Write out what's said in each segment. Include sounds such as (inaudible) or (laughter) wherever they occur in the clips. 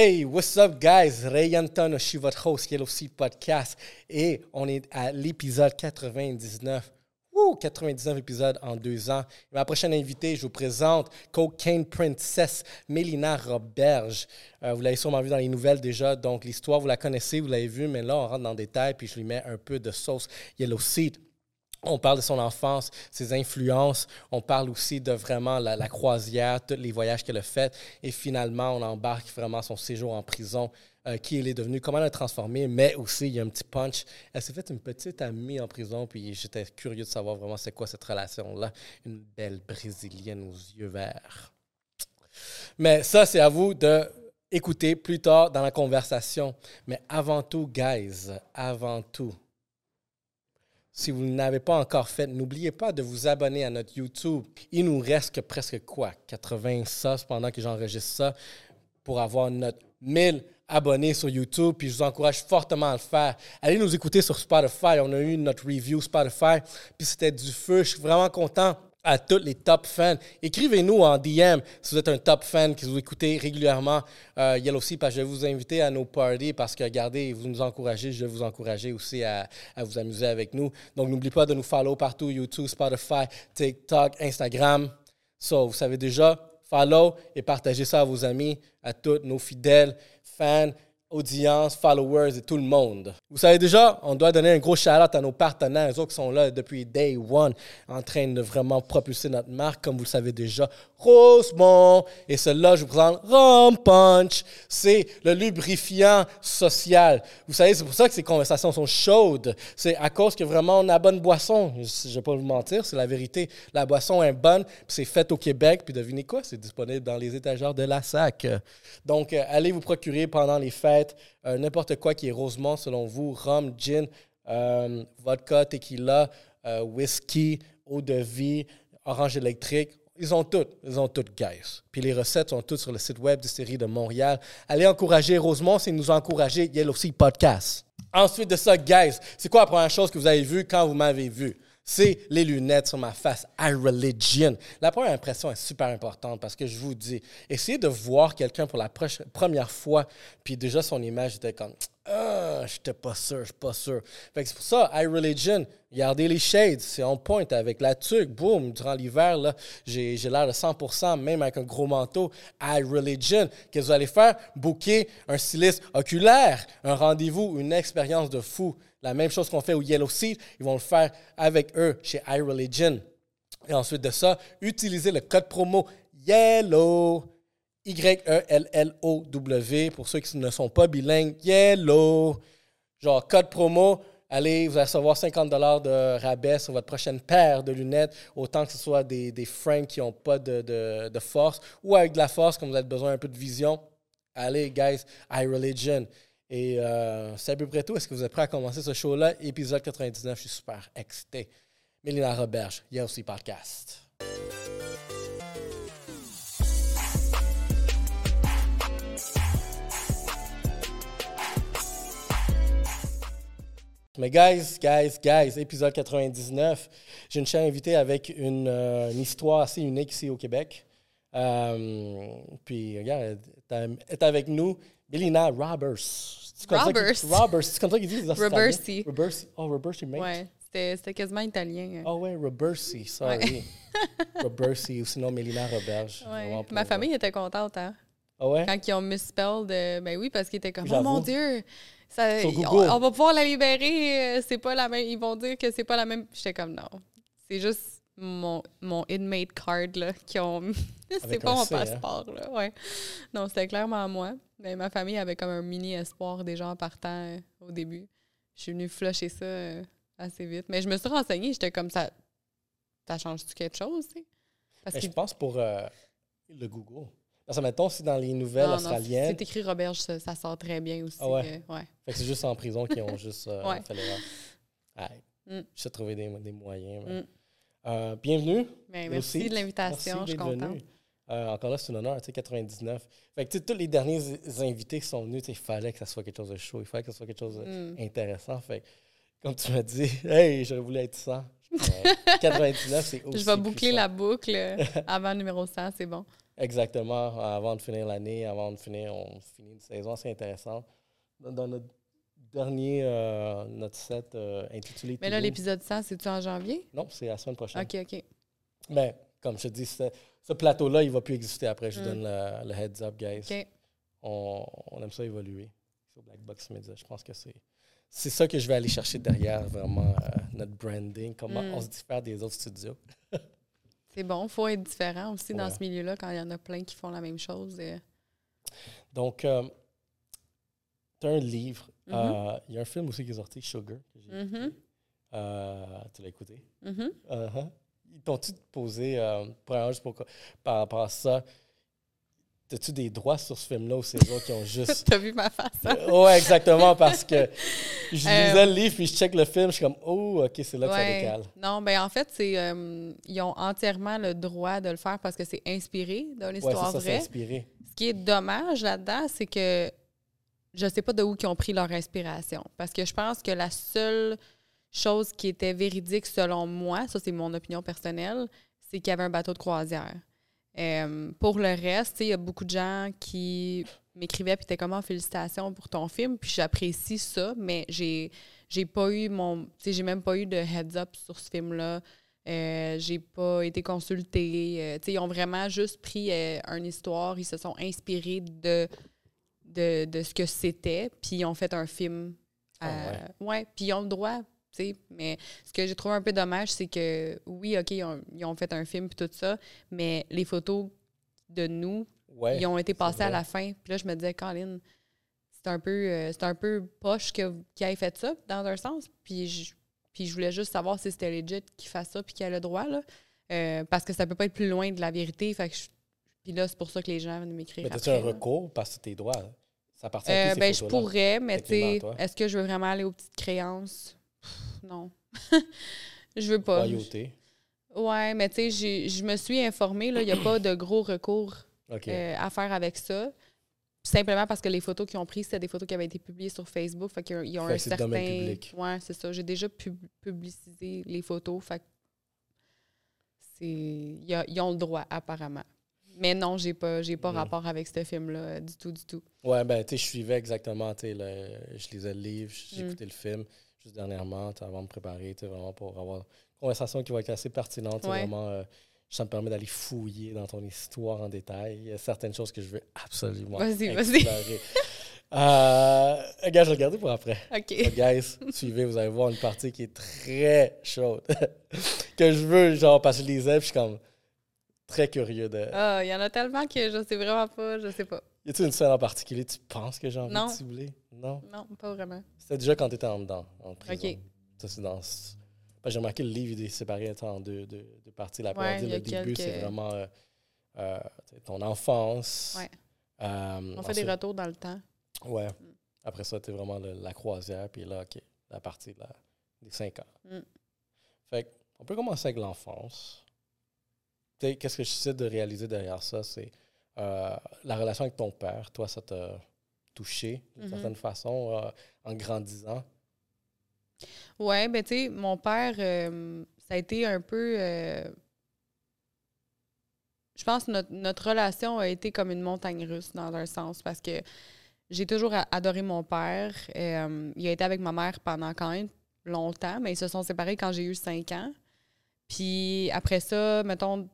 Hey, what's up, guys? Ray Anton, je suis votre host Yellow Sea Podcast et on est à l'épisode 99. Wouh, 99 épisodes en deux ans. Ma prochaine invitée, je vous présente Cocaine Princess Mélina Roberge. Euh, vous l'avez sûrement vu dans les nouvelles déjà, donc l'histoire, vous la connaissez, vous l'avez vu, mais là, on rentre dans le détail, puis je lui mets un peu de sauce Yellow Seed. On parle de son enfance, ses influences. On parle aussi de vraiment la, croisière, tous les voyages qu'elle a fait. Et finalement, on embarque vraiment son séjour en prison, euh, qui elle est devenue, comment elle a transformé. Mais aussi, il y a un petit punch. Elle s'est faite une petite amie en prison. Puis j'étais curieux de savoir vraiment c'est quoi cette relation-là. Une belle brésilienne aux yeux verts. Mais ça, c'est à vous de écouter plus tard dans la conversation. Mais avant tout, guys, avant tout, si vous ne l'avez pas encore fait, n'oubliez pas de vous abonner à notre YouTube. Il nous reste que presque quoi? 80 sauces pendant que j'enregistre ça pour avoir notre 1000 abonnés sur YouTube. Puis je vous encourage fortement à le faire. Allez nous écouter sur Spotify. On a eu notre review Spotify. Puis c'était du feu. Je suis vraiment content à tous les top fans. Écrivez-nous en DM si vous êtes un top fan, que vous écoutez régulièrement euh, Yellow Sea, parce que je vais vous inviter à nos parties, parce que, regardez, vous nous encouragez, je vais vous encourager aussi à, vous amuser avec nous. Donc, n'oubliez pas de nous follow partout, YouTube, Spotify, TikTok, Instagram. So, vous savez déjà, follow et partagez ça à vos amis, à tous nos fidèles fans audience, followers et tout le monde. Vous savez déjà, on doit donner un gros shout-out à nos partenaires, eux qui sont là depuis day one, en train de vraiment propulser notre marque, comme vous le savez déjà. Rosemont, et celle-là, je vous présente Rum Punch. C'est le lubrifiant social. Vous savez, c'est pour ça que ces conversations sont chaudes. C'est à cause que vraiment on a bonne boisson. Je ne vais pas vous mentir, c'est la vérité. La boisson est bonne, c'est fait au Québec, puis devinez quoi, c'est disponible dans les étagères de la SAC. Donc, euh, allez vous procurer pendant les fêtes euh, n'importe quoi qui est Rosemont selon vous, rhum, gin, euh, vodka, tequila, euh, whisky, eau de vie, orange électrique. Ils ont tout, ils ont tout, guys. Puis les recettes sont toutes sur le site web du série de Montréal. Allez encourager Rosemont, c'est nous encourager Yellow aussi Podcast. Ensuite de ça, guys, c'est quoi la première chose que vous avez vue quand vous m'avez vu? C'est les lunettes sur ma face, iReligion. La première impression est super importante parce que je vous dis, essayez de voir quelqu'un pour la première fois, puis déjà son image était comme ah, j'étais pas sûr, je suis pas sûr. C'est pour ça, iReligion, regardez les shades, c'est on point avec la tuque, boum, durant l'hiver, j'ai, l'air de 100%, même avec un gros manteau. iReligion, qu'est-ce que vous allez faire? Booker un styliste oculaire, un rendez-vous, une expérience de fou. La même chose qu'on fait au Yellow Seed, ils vont le faire avec eux chez iReligion. Et ensuite de ça, utilisez le code promo YELLOW, Y-E-L-L-O-W, pour ceux qui ne sont pas bilingues, YELLOW. Genre, code promo, allez, vous allez recevoir 50 de rabais sur votre prochaine paire de lunettes, autant que ce soit des, des frames qui n'ont pas de, de, force ou avec de la force, comme vous avez besoin un peu de vision. Allez, guys, iReligion. Et euh, c'est à peu près tout. Est-ce que vous êtes prêts à commencer ce show-là? Épisode 99, je suis super excité. Mélina Roberge, il aussi podcast. Mais guys, guys, guys, épisode 99, j'ai une chère invitée avec une, euh, une, histoire assez unique ici au Québec. Euh, puis, regarde, elle est avec nous. Melina Roberts. Roberts. Roberts, c'est comme ça qu'ils disent. Roberti. Oh, Roberti, mate. Ouais, c'était quasiment italien. Oh, ouais, Roberti, sorry. Ouais. (laughs) Ou sinon Melina Roberge. Ouais. Ma famille était contente, hein. Ah ouais? Quand ils ont misspelled, euh, ben oui, parce qu'ils étaient comme, oh mon Dieu, ça, on, va pouvoir la libérer, euh, c'est pas la même. Ils vont dire que c'est pas la même. J'étais comme, non. C'est juste mon, mon inmate card, là, qui ont. (laughs) c'est pas mon hein? passeport, là. Ouais. Non, c'était clairement moi. Mais ma famille avait comme un mini espoir des gens partant euh, au début. Je suis venue flusher ça euh, assez vite. Mais je me suis renseignée, j'étais comme ça. Ça change-tu quelque chose, tu Parce Je pense pour euh, le Google. Parce que, mettons, si dans les nouvelles australiennes. C'est écrit Robert, ça, sort très bien aussi. Ah ouais. Fait que c'est juste en prison qu'ils ont juste fait l'erreur. Ouais. Mm. J'ai trouvé des, des moyens. Mm. bienvenue. Ben, merci de l'invitation, je suis contente. Euh, encore là, c'est un honneur, tu sais, 99. Fait que, tous les derniers invités qui sont venus, il fallait que ça soit quelque chose de chaud, il fallait que ça soit quelque chose d'intéressant. Mm. Fait comme tu m'as dit, (laughs) hey, j'aurais voulu être 100. 99, c'est aussi. (laughs) Je vais boucler la boucle (laughs) avant numéro 100, c'est bon. Exactement, avant de finir l'année, avant de finir, on finit une saison assez intéressante. Dans, notre dernier, euh, notre set euh, intitulé. Mais là, l'épisode 100, c'est-tu en janvier? Non, c'est la semaine prochaine. OK, OK. Mais, comme je te dis, ce, plateau-là, il ne va plus exister après. Je vous mm. donne le, heads up, guys. OK. On, aime ça évoluer sur Black Box Media. Je pense que c'est. C'est ça que je vais aller chercher derrière vraiment euh, notre branding, comment mm. on se diffère des autres studios. (laughs) C'est bon, il faut être différent aussi dans ce milieu-là quand il y en a plein qui font la même chose. Donc, euh, tu as un livre. Mm-hmm. Euh, il y a un film aussi qui est sorti, Sugar, que j'ai euh, tu l'as écouté? Mm-hmm. Uh-huh. Ils t'ont-tu posé, juste pour, par rapport à ça, T'as-tu des droits sur ce film-là ou c'est eux qui ont (laughs) juste. T'as vu ma face? Hein? ouais, exactement, parce que je lisais le livre puis je check le film, je suis comme, oh, OK, c'est là que ça décale. Non, ben en fait, c'est euh, ils ont entièrement le droit de le faire parce que c'est inspiré d'une histoire ouais, ça, vraie. Inspiré. Ce qui est dommage là-dedans, c'est que je sais pas de où ils ont pris leur inspiration. Parce que je pense que la seule chose qui était véridique selon moi, ça c'est mon opinion personnelle, c'est qu'il y avait un bateau de croisière. Euh, pour le reste, il y a beaucoup de gens qui m'écrivaient puis étaient comme oh, félicitations pour ton film puis j'apprécie ça mais j'ai j'ai pas eu mon j'ai même pas eu de heads up sur ce film là euh, j'ai pas été consultée. Euh, ils ont vraiment juste pris une histoire ils se sont inspirés de de, ce que c'était puis ils ont fait un film. Ah ouais. ouais puis ils ont le droit mais ce que j'ai trouvé un peu dommage, c'est que oui, OK, ils ont, fait un film et tout ça, mais les photos de nous, ils ont été passées à la fin. Puis là, je me disais, Colin, c'est un peu euh, un peu poche qu'il ait fait ça, dans un sens. Puis je, puis je voulais juste savoir si c'était legit qu'il fasse ça puis qu'il a le droit, là. Euh, parce que ça peut pas être plus loin de la vérité. Fait que puis là, c'est pour ça que les gens viennent m'écrire. Mais as-tu un recours parce que tes droits? Ça appartient à euh, ben, Je pourrais, mais tu sais, est-ce que je veux vraiment aller aux petites créances? Non. (laughs) je veux pas. Loyauté. Ouais, mais tu sais, je me suis informée, il n'y a pas de gros recours (coughs) euh, à faire avec ça. Simplement parce que les photos qu'ils ont prises, c'était des photos qui avaient été publiées sur Facebook. Fait qu'ils ont un certain. Ouais, c'est ça. J'ai déjà publicisé les photos. Fait c'est. Ils ont le droit, apparemment. Mais non, j'ai pas, j'ai pas rapport avec ce film-là du tout, du tout. Ouais, ben, tu sais, je suivais exactement, tu sais, je lisais le livre, j'ai mm. le film juste dernièrement, avant de me préparer, vraiment pour avoir une conversation qui va être assez pertinente. Vraiment, euh, ça me permet d'aller fouiller dans ton histoire en détail. Il y a certaines choses que je veux absolument Vas-y, vas-y. euh, gars, je vais regarder pour après. OK. guys, suivez, vous allez voir une partie qui est très chaude. (laughs) que je veux, genre, parce que je lisais, puis je suis comme très curieux de. Ah, il y en a tellement que je sais vraiment pas, je sais pas. Y a-t-il une scène en particulier tu penses que j'ai envie de cibler? Non? Non, pas vraiment. C'était déjà quand tu étais en dedans, en prison. OK. Ça, c'est dans. j'ai remarqué le livre est séparé en deux, deux, deux parties. La première, le début, c'est vraiment euh, euh, ton enfance. Ouais. Euh, On fait des retours dans le temps. Ouais. Mm. Après ça, tu vraiment la croisière, puis là, OK, la partie de la, des cinq ans. Mm. Fait on peut commencer avec l'enfance. Qu'est-ce que je j'essaie de réaliser derrière ça? C'est euh, la relation avec ton père, toi, ça t'a touché d'une mhm. certaine façon euh, en grandissant? Oui, ben tu sais, mon père, euh, ça a été un peu. je pense que notre, relation a été comme une montagne russe dans un sens parce que j'ai toujours adoré mon père. il a été avec ma mère pendant quand même longtemps, mais ils se sont séparés quand j'ai eu 5 ans. Puis après ça, mettons,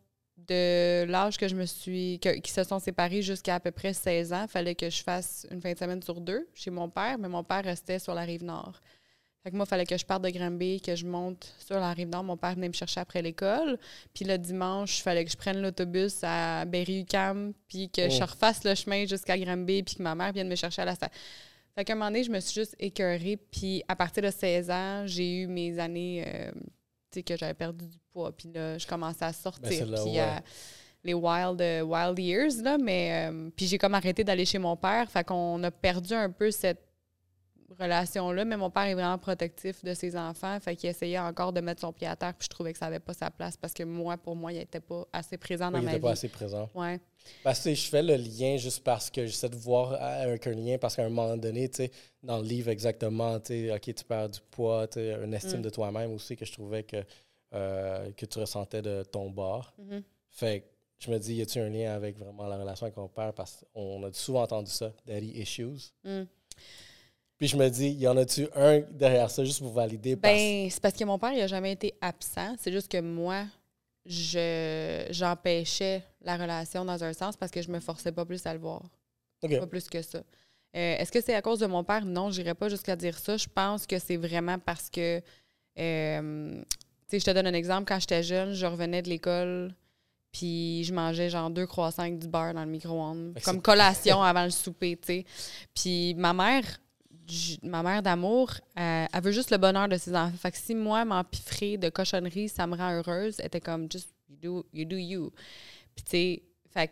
de l'âge que je me suis. qui se sont séparés jusqu'à à peu près 16 ans, il fallait que je fasse une fin de semaine sur deux chez mon père, mais mon père restait sur la rive nord. Fait que moi, il fallait que je parte de Granby, que je monte sur la rive nord. Mon père venait me chercher après l'école. Puis le dimanche, il fallait que je prenne l'autobus à Berry-UQAM, puis que je oh. refasse le chemin jusqu'à Granby, puis que ma mère vienne me chercher à la station. Fait qu'à un moment donné, je me suis juste écœurée. Puis à partir de 16 ans, j'ai eu mes années. Euh, que j'avais perdu du poids. Puis là, je commençais à sortir. Ben, puis les wild, euh, wild years, là. Mais euh, puis j'ai comme arrêté d'aller chez mon père. Fait qu'on a perdu un peu cette relation-là. Mais mon père est vraiment protectif de ses enfants. Fait qu'il essayait encore de mettre son pied à terre. Puis je trouvais que ça n'avait pas sa place parce que moi, pour moi, il n'était pas assez présent dans ma vie. Il n'était pas assez présent. Ouais. Parce que je fais le lien juste parce que j'essaie de voir avec un lien parce qu'à un moment donné, tu sais, dans le livre exactement, tu sais, OK, tu perds du poids, tu sais, une estime mm. de toi-même aussi que je trouvais que, euh, que tu ressentais de ton bord. Mm-hmm. Fait je me dis, y a-t-il un lien avec vraiment la relation avec mon père? Parce qu'on a souvent entendu ça, daddy issues. Mm. Puis je me dis, y en a-tu un derrière ça, juste pour valider? Ben, c'est parce que mon père, il n'a jamais été absent. C'est juste que moi, je j'empêchais la relation dans un sens parce que je me forçais pas plus à le voir. Pas plus que ça. Euh, est-ce que c'est à cause de mon père? Non, je n'irais pas jusqu'à dire ça. Je pense que c'est vraiment parce que, euh, tu sais, je te donne un exemple. Quand j'étais jeune, je revenais de l'école, puis je mangeais genre deux croissants avec du beurre dans le micro-ondes, comme collation (laughs) avant le souper, tu sais. Puis ma mère, ma mère d'amour, euh, elle veut juste le bonheur de ses enfants. Fait que si moi, m'empiffrer de cochonnerie, ça me rend heureuse, elle était comme, just, you do you. Do you. Puis tu sais, fait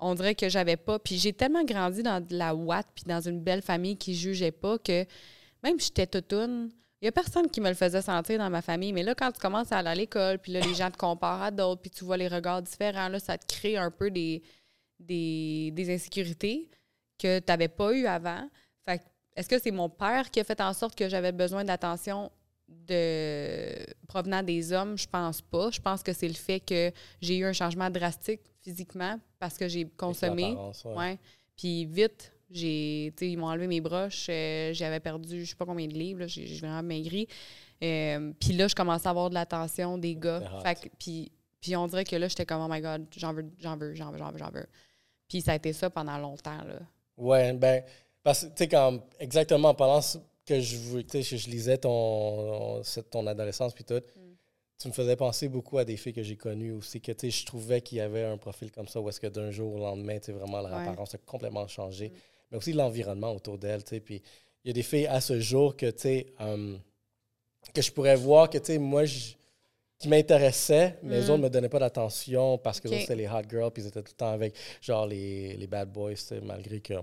on dirait que j'avais pas. Puis j'ai tellement grandi dans de la ouate, puis dans une belle famille qui jugeait pas que même si j'étais toutoune, il n'y a personne qui me le faisait sentir dans ma famille. Mais là, quand tu commences à aller à l'école, puis là, les gens te comparent à d'autres, puis tu vois les regards différents, là, ça te crée un peu des, des, des insécurités que tu n'avais pas eu avant. Est-ce que c'est mon père qui a fait en sorte que j'avais besoin d'attention de provenant des hommes? Je pense pas. Je pense que c'est le fait que j'ai eu un changement drastique physiquement parce que j'ai consommé. Ouais. Puis vite, j'ai, ils m'ont enlevé mes broches. Euh, j'avais perdu je sais pas combien de livres. J'ai vraiment maigri. Euh, puis là, je commençais à avoir de l'attention des gars. Fait puis, puis on dirait que là, j'étais comme, oh my God, j'en veux, j'en veux, j'en veux, j'en veux, j'en veux. Puis ça a été ça pendant longtemps. Là. Ouais, ben, parce que, tu sais, quand, exactement pendant que je, je, je lisais ton, ton adolescence, puis tout, mm. tu me faisais penser beaucoup à des filles que j'ai connues aussi, que, tu sais, je trouvais qu'il y avait un profil comme ça, où est-ce que d'un jour au lendemain, tu sais, vraiment, leur apparence a complètement changé. Mm. Mais aussi l'environnement autour d'elles, tu sais, puis il y a des filles à ce jour que, tu sais, hum, que je pourrais voir que, tu sais, moi, qui m'intéressaient, mais les mm. autres ne me donnaient pas d'attention parce que c'était les hot girls, puis ils étaient tout le temps avec, genre, les, les bad boys, malgré que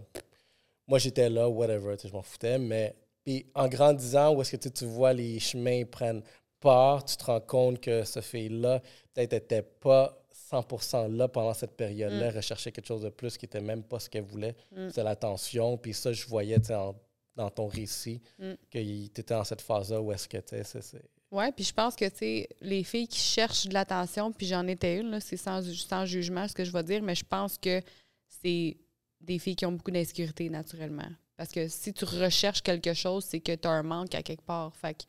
moi, j'étais là, whatever, je m'en foutais. Mais puis en grandissant, où est-ce que tu vois les chemins prennent part, tu te rends compte que ce fille-là, peut-être n'était pas 100% là pendant cette période-là, mm. recherchait quelque chose de plus qui n'était même pas ce qu'elle voulait. Mm. C'est l'attention. Puis ça, je voyais dans ton récit mm. que tu étais dans cette phase-là où est-ce que tu c'est. Oui, puis je pense que, tu les filles qui cherchent de l'attention, puis j'en étais une, c'est sans, sans jugement ce que je vais dire, mais je pense que c'est des filles qui ont beaucoup d'insécurité naturellement. Parce que si tu recherches quelque chose, c'est que tu as un manque à quelque part. Fait que, tu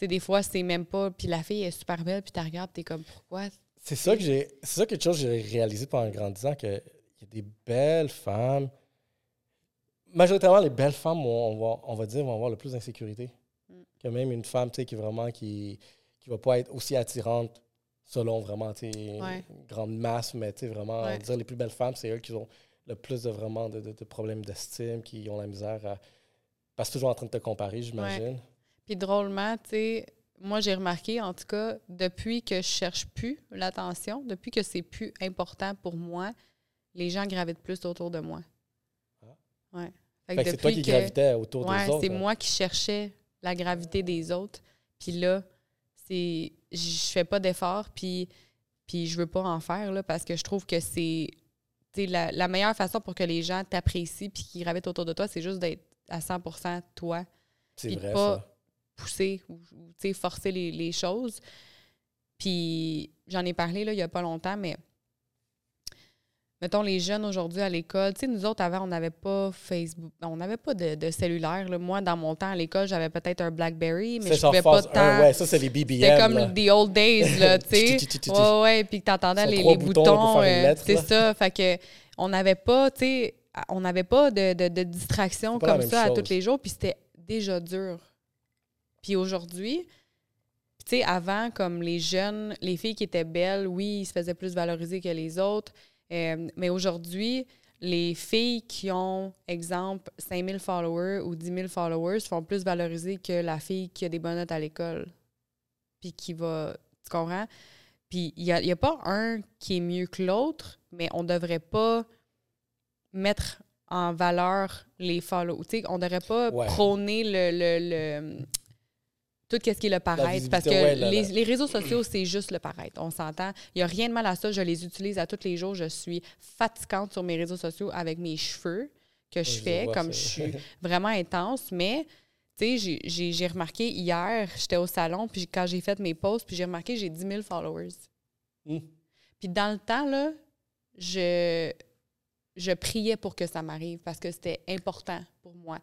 sais, des fois, c'est même pas. Puis la fille est super belle, puis tu regardes, tu es comme, pourquoi? C'est ça que j'ai. C'est ça quelque chose que j'ai réalisé pendant grandissant, qu'il y a des belles femmes. Majoritairement, les belles femmes, on va, on va dire, vont avoir le plus d'insécurité. Mm. Que même une femme, tu sais, qui vraiment, qui, qui va pas être aussi attirante selon vraiment, tu sais, une grande masse, mais tu sais, vraiment, dire les plus belles femmes, c'est eux qui ont le plus de vraiment de, problèmes d'estime, qui ont la misère à. Parce toujours en train de te comparer, j'imagine. Puis drôlement, tu sais, moi j'ai remarqué, en tout cas, depuis que je cherche plus l'attention, depuis que c'est plus important pour moi, les gens gravitent plus autour de moi. Ah. Ouais. c'est toi qui gravitais autour des autres. C'est hein. moi qui cherchais la gravité des autres. Puis là, c'est je fais pas d'effort, puis, puis je veux pas en faire là, parce que je trouve que c'est la, la, meilleure façon pour que les gens t'apprécient puis qu'ils gravitent autour de toi, c'est juste d'être à 100 toi. C'est vrai, pas pousser ou, forcer les, les, choses. Puis j'en ai parlé là, il n'y a pas longtemps, mais mettons, les jeunes aujourd'hui à l'école, tu sais, nous autres, avant, on n'avait pas Facebook, on n'avait pas de, cellulaire. Moi, dans mon temps, à l'école, j'avais peut-être un BlackBerry, mais je pouvais pas tant... ouais, ça, c'est les BBM. C'était comme the old days, là, (laughs) tu sais. ouais, ouais, puis tu entendais les, les, boutons. Euh, c'est ça. Fait que on n'avait pas, tu sais, on n'avait pas de, de, distraction comme ça à tous les jours, puis c'était déjà dur. Puis aujourd'hui, tu sais, avant, comme les jeunes, les filles qui étaient belles, oui, ils se faisaient plus valoriser que les autres. Euh, mais aujourd'hui, les filles qui ont, exemple, 5000 followers ou 10 000 followers font plus valoriser que la fille qui a des bonnes notes à l'école. Puis qui va. Tu comprends? Puis il n'y a, a, pas un qui est mieux que l'autre, mais on ne devrait pas mettre en valeur les followers. On ne devrait pas prôner le, tout ce qui est le paraître. Parce que les, réseaux sociaux, c'est juste le paraître. On s'entend. Il n'y a rien de mal à ça. Je les utilise à tous les jours. Je suis fatigante sur mes réseaux sociaux avec mes cheveux que je fais, comme je suis (laughs) vraiment intense. Mais, tu sais, j'ai remarqué hier, j'étais au salon, puis quand j'ai fait mes posts, puis j'ai remarqué j'ai 10 000 followers. Hmm. Puis dans le temps, là, je, je priais pour que ça m'arrive parce que c'était important pour moi.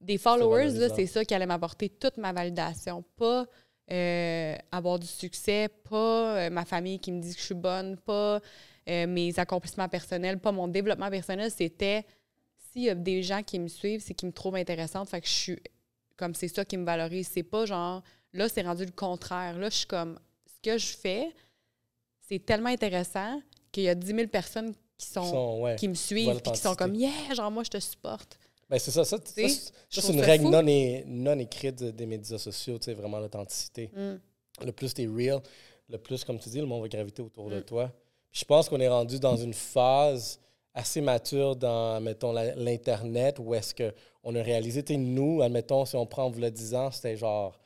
Des followers, c'est ça qui allait m'apporter toute ma validation. Pas euh, avoir du succès, pas euh, ma famille qui me dit que je suis bonne, pas euh, mes accomplissements personnels, pas mon développement personnel. C'était s'il y a des gens qui me suivent, c'est qu'ils me trouvent intéressante. Fait que je suis comme c'est ça qui me valorise. C'est pas genre là, c'est rendu le contraire. Là, je suis comme ce que je fais, c'est tellement intéressant qu'il y a 10 000 personnes qui sont, qui, me suivent et qui sont comme Yeah, genre moi je te supporte. Ben c'est ça, ça, c'est une règle non, non, écrite des médias sociaux, tu sais, vraiment l'authenticité. Mm. Le plus t'es real, le plus, comme tu dis, le monde va graviter autour de mm. toi. je pense qu'on est rendu dans une phase assez mature dans, mettons, l'Internet où est-ce qu'on a réalisé, tu nous, admettons, si on prend, vous le 10 ans, c'était genre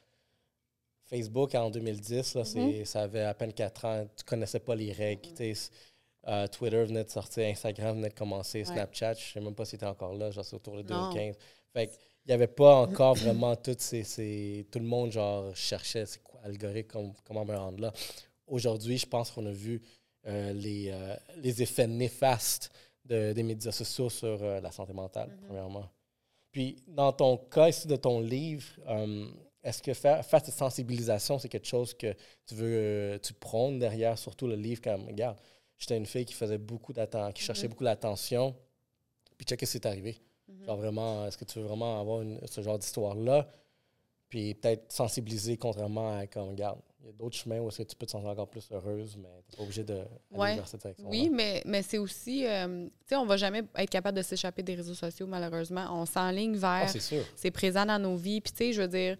Facebook en 2010, là, mm-hmm. ça avait à peine 4 ans, tu connaissais pas les règles. Euh, Twitter venait de sortir, Instagram venait de commencer, Snapchat, je ne sais même pas si c'était encore là, genre c'est autour de 2015. Fait il n'y avait pas encore vraiment tout ces, Tout le monde genre cherchait c'est quoi l'algorithme, comment me rendre là. Aujourd'hui, je pense qu'on a vu euh, les, euh, les effets néfastes des médias sociaux sur la santé mentale, mm-hmm. premièrement. Puis, dans ton cas ici de ton livre, est-ce que faire, faire, cette sensibilisation, c'est quelque chose que tu veux, tu prônes derrière, surtout le livre, comme, regarde, j'étais une fille qui faisait beaucoup d'attention, qui cherchait mhm. beaucoup d'attention. Puis check ce qui est arrivé. Mhm. Genre vraiment, est-ce que tu veux vraiment avoir ce genre d'histoire-là? Puis peut-être sensibiliser contrairement à comme, regarde, il y a d'autres chemins où est-ce que tu peux te sentir encore plus heureuse, mais tu n'es pas obligé de ouais. vers cette direction. Oui, mais, mais c'est aussi, euh, tu sais, on va jamais être capable de s'échapper des réseaux sociaux, malheureusement. On s'enligne vers. Ah, c'est C'est présent dans nos vies. Puis, tu sais, je veux dire,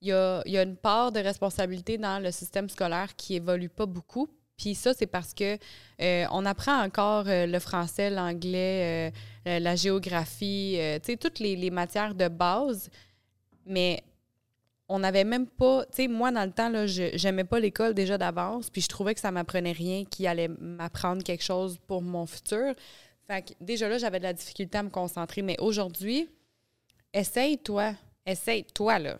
il y a, y a, une part de responsabilité dans le système scolaire qui évolue pas beaucoup. Puis ça, c'est parce que euh, on apprend encore euh, le français, l'anglais, euh, la géographie, tu sais, toutes les, matières de base, mais on n'avait même pas, tu sais, moi, dans le temps, là, je n'aimais pas l'école déjà d'avance, puis je trouvais que ça m'apprenait rien qui allait m'apprendre quelque chose pour mon futur. Fait que déjà là, j'avais de la difficulté à me concentrer. Mais aujourd'hui, essaye, toi, essaye, toi, là.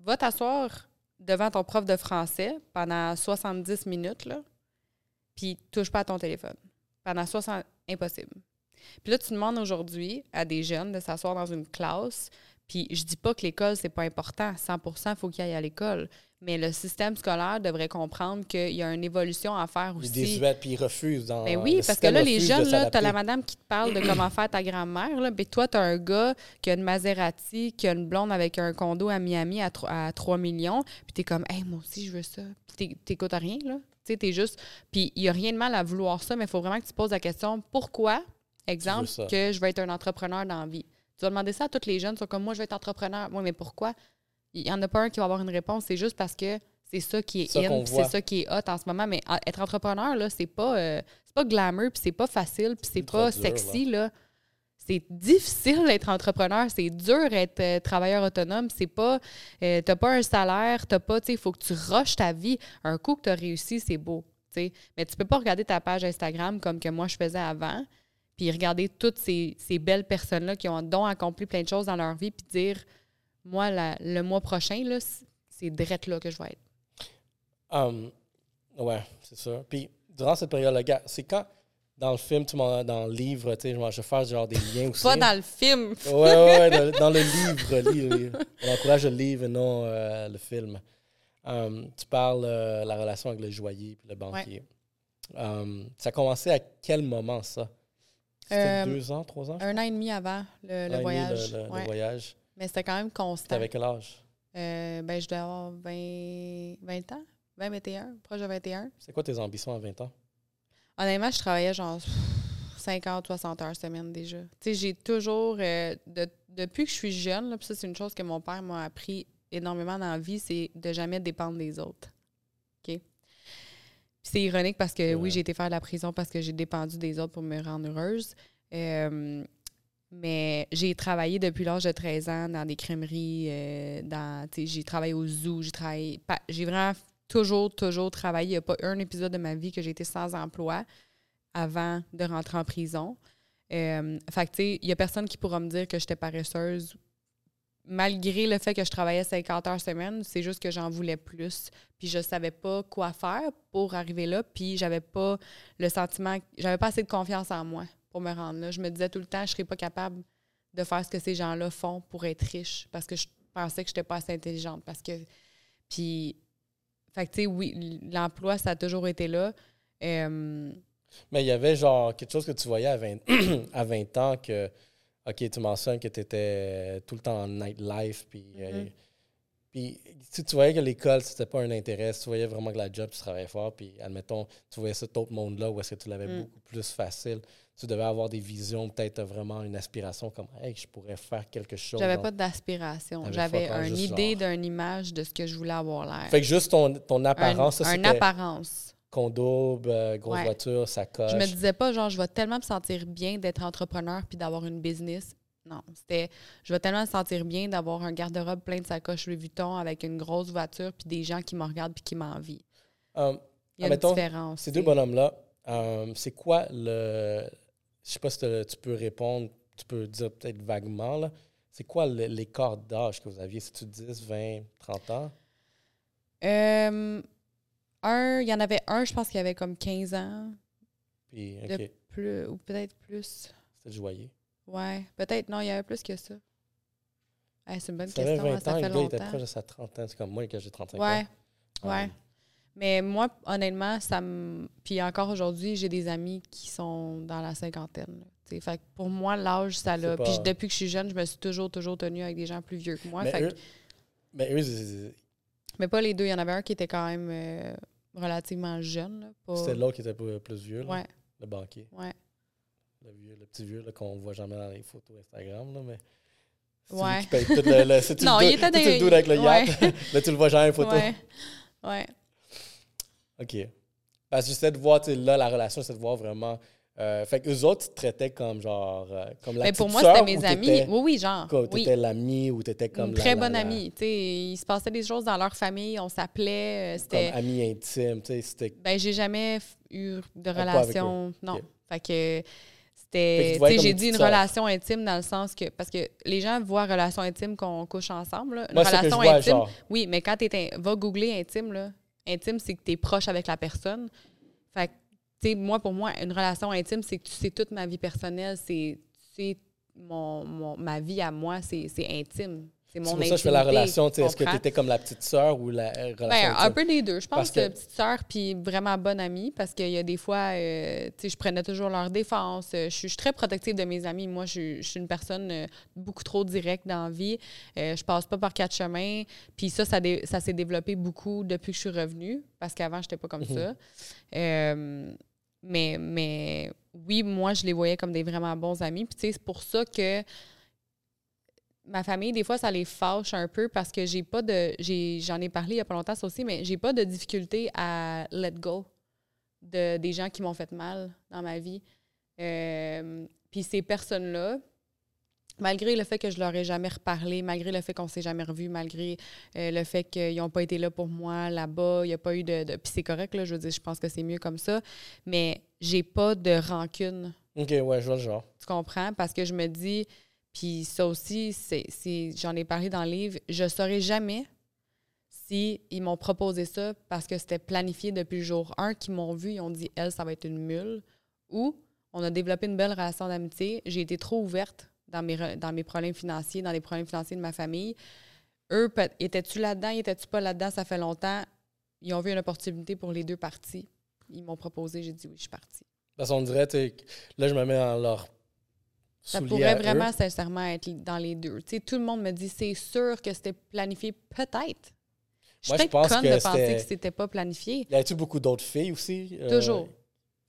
Va t'asseoir devant ton prof de français pendant 70 minutes, là puis touche pas à ton téléphone. Pendant 60 impossible. Puis là, tu demandes aujourd'hui à des jeunes de s'asseoir dans une classe, puis je dis pas que l'école, c'est pas important. 100 il faut qu'ils aillent à l'école. Mais le système scolaire devrait comprendre qu'il y a une évolution à faire aussi. Ils désuètent puis ils refusent. Dans ben oui, parce que là, les jeunes, là, tu as la madame qui te parle de comment faire ta grand-mère. Là. Ben toi, tu as un gars qui a une Maserati, qui a une blonde avec un condo à Miami à, 3, à 3 millions. Puis tu es comme, hey, moi aussi, je veux ça. Puis tu n'écoutes rien. Là. Tu sais, t'es juste. Puis il n'y a rien de mal à vouloir ça, mais il faut vraiment que tu te poses la question pourquoi, exemple, que je vais être un entrepreneur dans la vie? Tu vas demander ça à tous les jeunes, sont comme moi, je vais être entrepreneur. Oui, mais pourquoi? Il n'y en a pas un qui va avoir une réponse. C'est juste parce que c'est ça qui est in, c'est ça qui est hot en ce moment. Mais être entrepreneur, là, c'est pas, euh, pas glamour, puis c'est pas facile, puis c'est pas sexy, là c'est difficile d'être entrepreneur, c'est dur d'être euh, travailleur autonome, c'est pas euh, t'as pas un salaire, t'as pas, tu il faut que tu rushes ta vie. Un coup que tu as réussi, c'est beau, tu sais. Mais tu peux pas regarder ta page Instagram comme que moi je faisais avant, puis regarder toutes ces, belles personnes-là qui ont dont accompli plein de choses dans leur vie, puis dire, moi, le mois prochain, là, c'est direct là que je vais être. Um, ouais, c'est ça. Puis, durant cette période-là, c'est quand dans le film, tu dans le livre, tu sais, je vais faire genre des liens aussi. Pas dans le film. ouais, ouais, ouais dans, le livre, livre, On encourage le livre et non euh, le film. Um, tu parles de euh, la relation avec le joaillier et le banquier. Um, ça a commencé à quel moment, ça? C'était euh, deux ans, trois ans? Un an et demi avant le, voyage. le, voyage. Mais c'était quand même constant. T'avais quel âge? ben, je devais avoir 20, 20 ans, 20, 21, proche de 21. C'est quoi tes ambitions à 20 ans? Honnêtement, je travaillais genre 50, 60 heures semaine déjà. Tu sais, j'ai toujours, euh, depuis que je suis jeune, là, ça, c'est une chose que mon père m'a appris énormément dans la vie, c'est de jamais dépendre des autres. OK? c'est ironique parce que oui, j'ai été faire de la prison parce que j'ai dépendu des autres pour me rendre heureuse. Euh, mais j'ai travaillé depuis l'âge de 13 ans dans des crèmeries, euh, dans, j'ai travaillé au zoo, j'ai travaillé. J'ai vraiment toujours, toujours travaillé. Il n'y a pas un épisode de ma vie que j'ai été sans emploi avant de rentrer en prison. Euh, fait que, tu sais, il n'y a personne qui pourra me dire que j'étais paresseuse malgré le fait que je travaillais 50 heures semaine, c'est juste que j'en voulais plus. Puis je savais pas quoi faire pour arriver là. Puis j'avais pas le sentiment, j'avais pas assez de confiance en moi pour me rendre là. Je me disais tout le temps, je serais pas capable de faire ce que ces gens-là font pour être riche parce que je pensais que je n'étais pas assez intelligente. Parce que. Puis. Fait que, tu sais, oui, l'emploi, ça a toujours été là. Euh, Mais il y avait genre quelque chose que tu voyais à 20, (clears throat) à 20 ans que OK, tu mentionnes que tu étais tout le temps en nightlife, puis, euh, mm-hmm. puis tu voyais que l'école, c'était pas un intérêt, tu voyais vraiment que la job, tu travaillais fort, puis admettons, tu voyais cet autre monde-là où est-ce que tu l'avais mm. beaucoup plus facile, tu devais avoir des visions, peut-être vraiment une aspiration comme, hey, je pourrais faire quelque chose. J'avais pas d'aspiration. J'avais une idée d'une image de ce que je voulais avoir l'air. Fait que juste ton, ton apparence, un, ça, Une apparence condo, euh, grosse voiture, ça coche. Je me disais pas, genre, je vais tellement me sentir bien d'être entrepreneur puis d'avoir une business. Non, c'était, je vais tellement me sentir bien d'avoir un garde-robe plein de sacoches Louis Vuitton avec une grosse voiture puis des gens qui me regardent puis qui m'envient. Um, Il y a une différence. Ces deux bonhommes-là, um, c'est quoi le. Je sais pas si tu peux répondre, tu peux dire peut-être vaguement, là. C'est quoi l'écart d'âge que vous aviez? C'est-tu 10, 20, 30 ans? Euh, un, il y en avait un, je pense qu'il avait comme 15 ans. Puis, plus, ou peut-être plus. C'était joyeux. Ouais, peut-être, non, il y avait plus que ça. c'est une bonne ça question. 20 hein, ans, ça fait longtemps. il était proche de sa trentaine. C'est comme moi que j'ai 35 ouais. ans. Ouais, ouais. Mais moi, honnêtement, ça me. Puis encore aujourd'hui, j'ai des amis qui sont dans la cinquantaine. Fait pour moi, l'âge, ça l'a. Puis depuis que je suis jeune, je me suis toujours, toujours tenue avec des gens plus vieux que moi. Mais fait eux, mais eux, mais pas les deux. Il y en avait un qui était quand même euh, relativement jeune. C'était l'autre qui était plus vieux, là, ouais. le banquier. Ouais. Le, vieux, le petit vieux qu'on voit jamais dans les photos Instagram. Là, mais ouais. (laughs) le, non, il était dans avec le yacht? (laughs) là, tu le vois jamais en photo. Ouais. ouais. OK. Parce que j'essaie de voir, là, la relation, c'est de voir vraiment euh, fait que eux autres, tu traitaient comme genre euh, comme la Mais pour moi, c'était mes amis. Oui, oui, genre. Tu étais l'ami ou tu étais comme. Une très bonne amie. Il se passait des choses dans leur famille, on s'appelait. Euh, c'était comme amie intime. C'était... Ben, j'ai jamais eu de relation. Non. Fait que c'était. J'ai dit une relation intime dans le sens que. Parce que les gens voient relation intime qu'on couche ensemble. Une relation intime. Oui, mais quand tu va googler intime, là. Intime, c'est que tu es proche avec la personne. Fait que moi, pour moi, une relation intime, c'est que tu sais toute ma vie personnelle, c'est mon, ma vie à moi, c'est intime. C'est mon pour ça que je fais la relation. Est-ce que tu étais comme la petite sœur ou la euh, relation ben, Un peu des deux. Je pense que, petite sœur puis vraiment bonne amie parce qu'il y a des fois, euh, je prenais toujours leur défense. Je suis, très protective de mes amis. Moi, je, suis une personne euh, beaucoup trop directe dans la vie. je passe pas par quatre chemins. Puis ça, ça, ça s'est développé beaucoup depuis que je suis revenue parce qu'avant, je n'étais pas comme mhm. ça. Mais, mais oui, moi, je les voyais comme des vraiment bons amis. Puis, tu sais, c'est pour ça que ma famille, des fois, ça les fâche un peu parce que j'ai pas de. J'en ai, parlé il y a pas longtemps, ça aussi, mais j'ai pas de difficulté à let go de, des gens qui m'ont fait mal dans ma vie. Euh, puis ces personnes-là, malgré le fait que je leur ai jamais reparlé, malgré le fait qu'on s'est jamais revu, malgré euh, le fait qu'ils n'ont pas été là pour moi là-bas, il n'y a pas eu de, Puis c'est correct, là, je veux dire, je pense que c'est mieux comme ça, mais j'ai pas de rancune. OK, ouais, je vois le genre. Tu comprends? Parce que je me dis, puis ça aussi, c'est, j'en ai parlé dans le livre, je saurais jamais si m'ont proposé ça parce que c'était planifié depuis le jour 1, qu'ils m'ont vu, ils ont dit, elle, ça va être une mule, ou on a développé une belle relation d'amitié, j'ai été trop ouverte dans mes, dans mes problèmes financiers, dans les problèmes financiers de ma famille. Eux, étais-tu là-dedans, étais-tu pas là-dedans, ça fait longtemps? Ils ont vu une opportunité pour les deux parties. Ils m'ont proposé, j'ai dit oui, je suis partie. Parce qu'on dirait, là, je me mets dans leur. Ça pourrait vraiment sincèrement être dans les deux. tout le monde me dit c'est sûr que c'était planifié, peut-être. Je suis peut-être conne de penser que c'était pas planifié. Y a-tu beaucoup d'autres filles aussi? Euh, Toujours.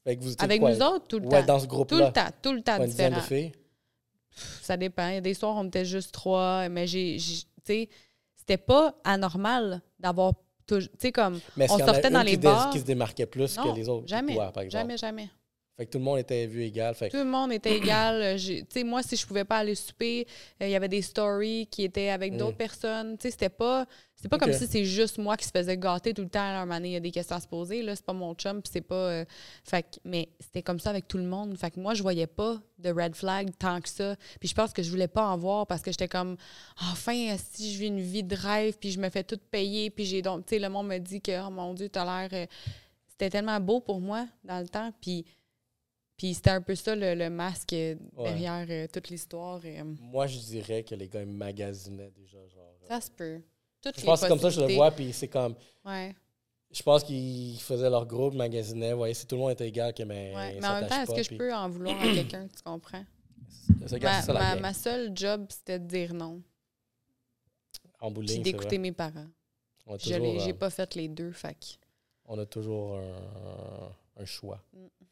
avec vous, avec nous autres, tout le temps. dans ce groupe-là. Tout le temps, tout le temps différent. de filles? Ça dépend. Il y a des soirs, on était juste trois, mais j'ai, tu sais, c'était pas anormal d'avoir tu sais, comme, mais on sortait dans les bars. qui se démarquait plus que les autres? Jamais, jamais, jamais. Fait que tout le monde était vu égal. Fait Tout le monde était (clears throat) égal. Tu sais, moi, si je pouvais pas aller souper, euh, il y avait des stories qui étaient avec mm. d'autres personnes. Tu sais, c'était pas, pas comme si c'est juste moi qui se faisais gâter tout le temps. À un il y a des questions à se poser. Là, c'est pas mon chum, c'est pas. Euh, fait mais c'était comme ça avec tout le monde. Fait que moi, je voyais pas de red flag tant que ça. Puis je pense que je voulais pas en voir parce que j'étais comme, enfin, si je vis une vie de rêve, puis je me fais tout payer, puis j'ai donc, tu sais, le monde me dit que, oh mon Dieu, t'as l'air. Euh, c'était tellement beau pour moi dans le temps. Puis puis c'était un peu ça le, masque derrière euh, toute l'histoire. Euh. Moi, je dirais que les gars ils magasinaient déjà. Genre, euh. ça se peut. Toutes je pense que c'est comme ça que je le vois, puis c'est comme. Ouais. Je pense qu'ils faisaient leur groupe, magasinaient. Voyez, si tout le monde était égal, que mais. Ouais. Mais en même temps, est-ce que je peux en vouloir à quelqu'un, tu comprends? ma, ma, seule job, c'était de dire non. En bowling. Puis d'écouter mes parents. Je n'ai pas fait les deux, fac. On a toujours un, un choix. Mm.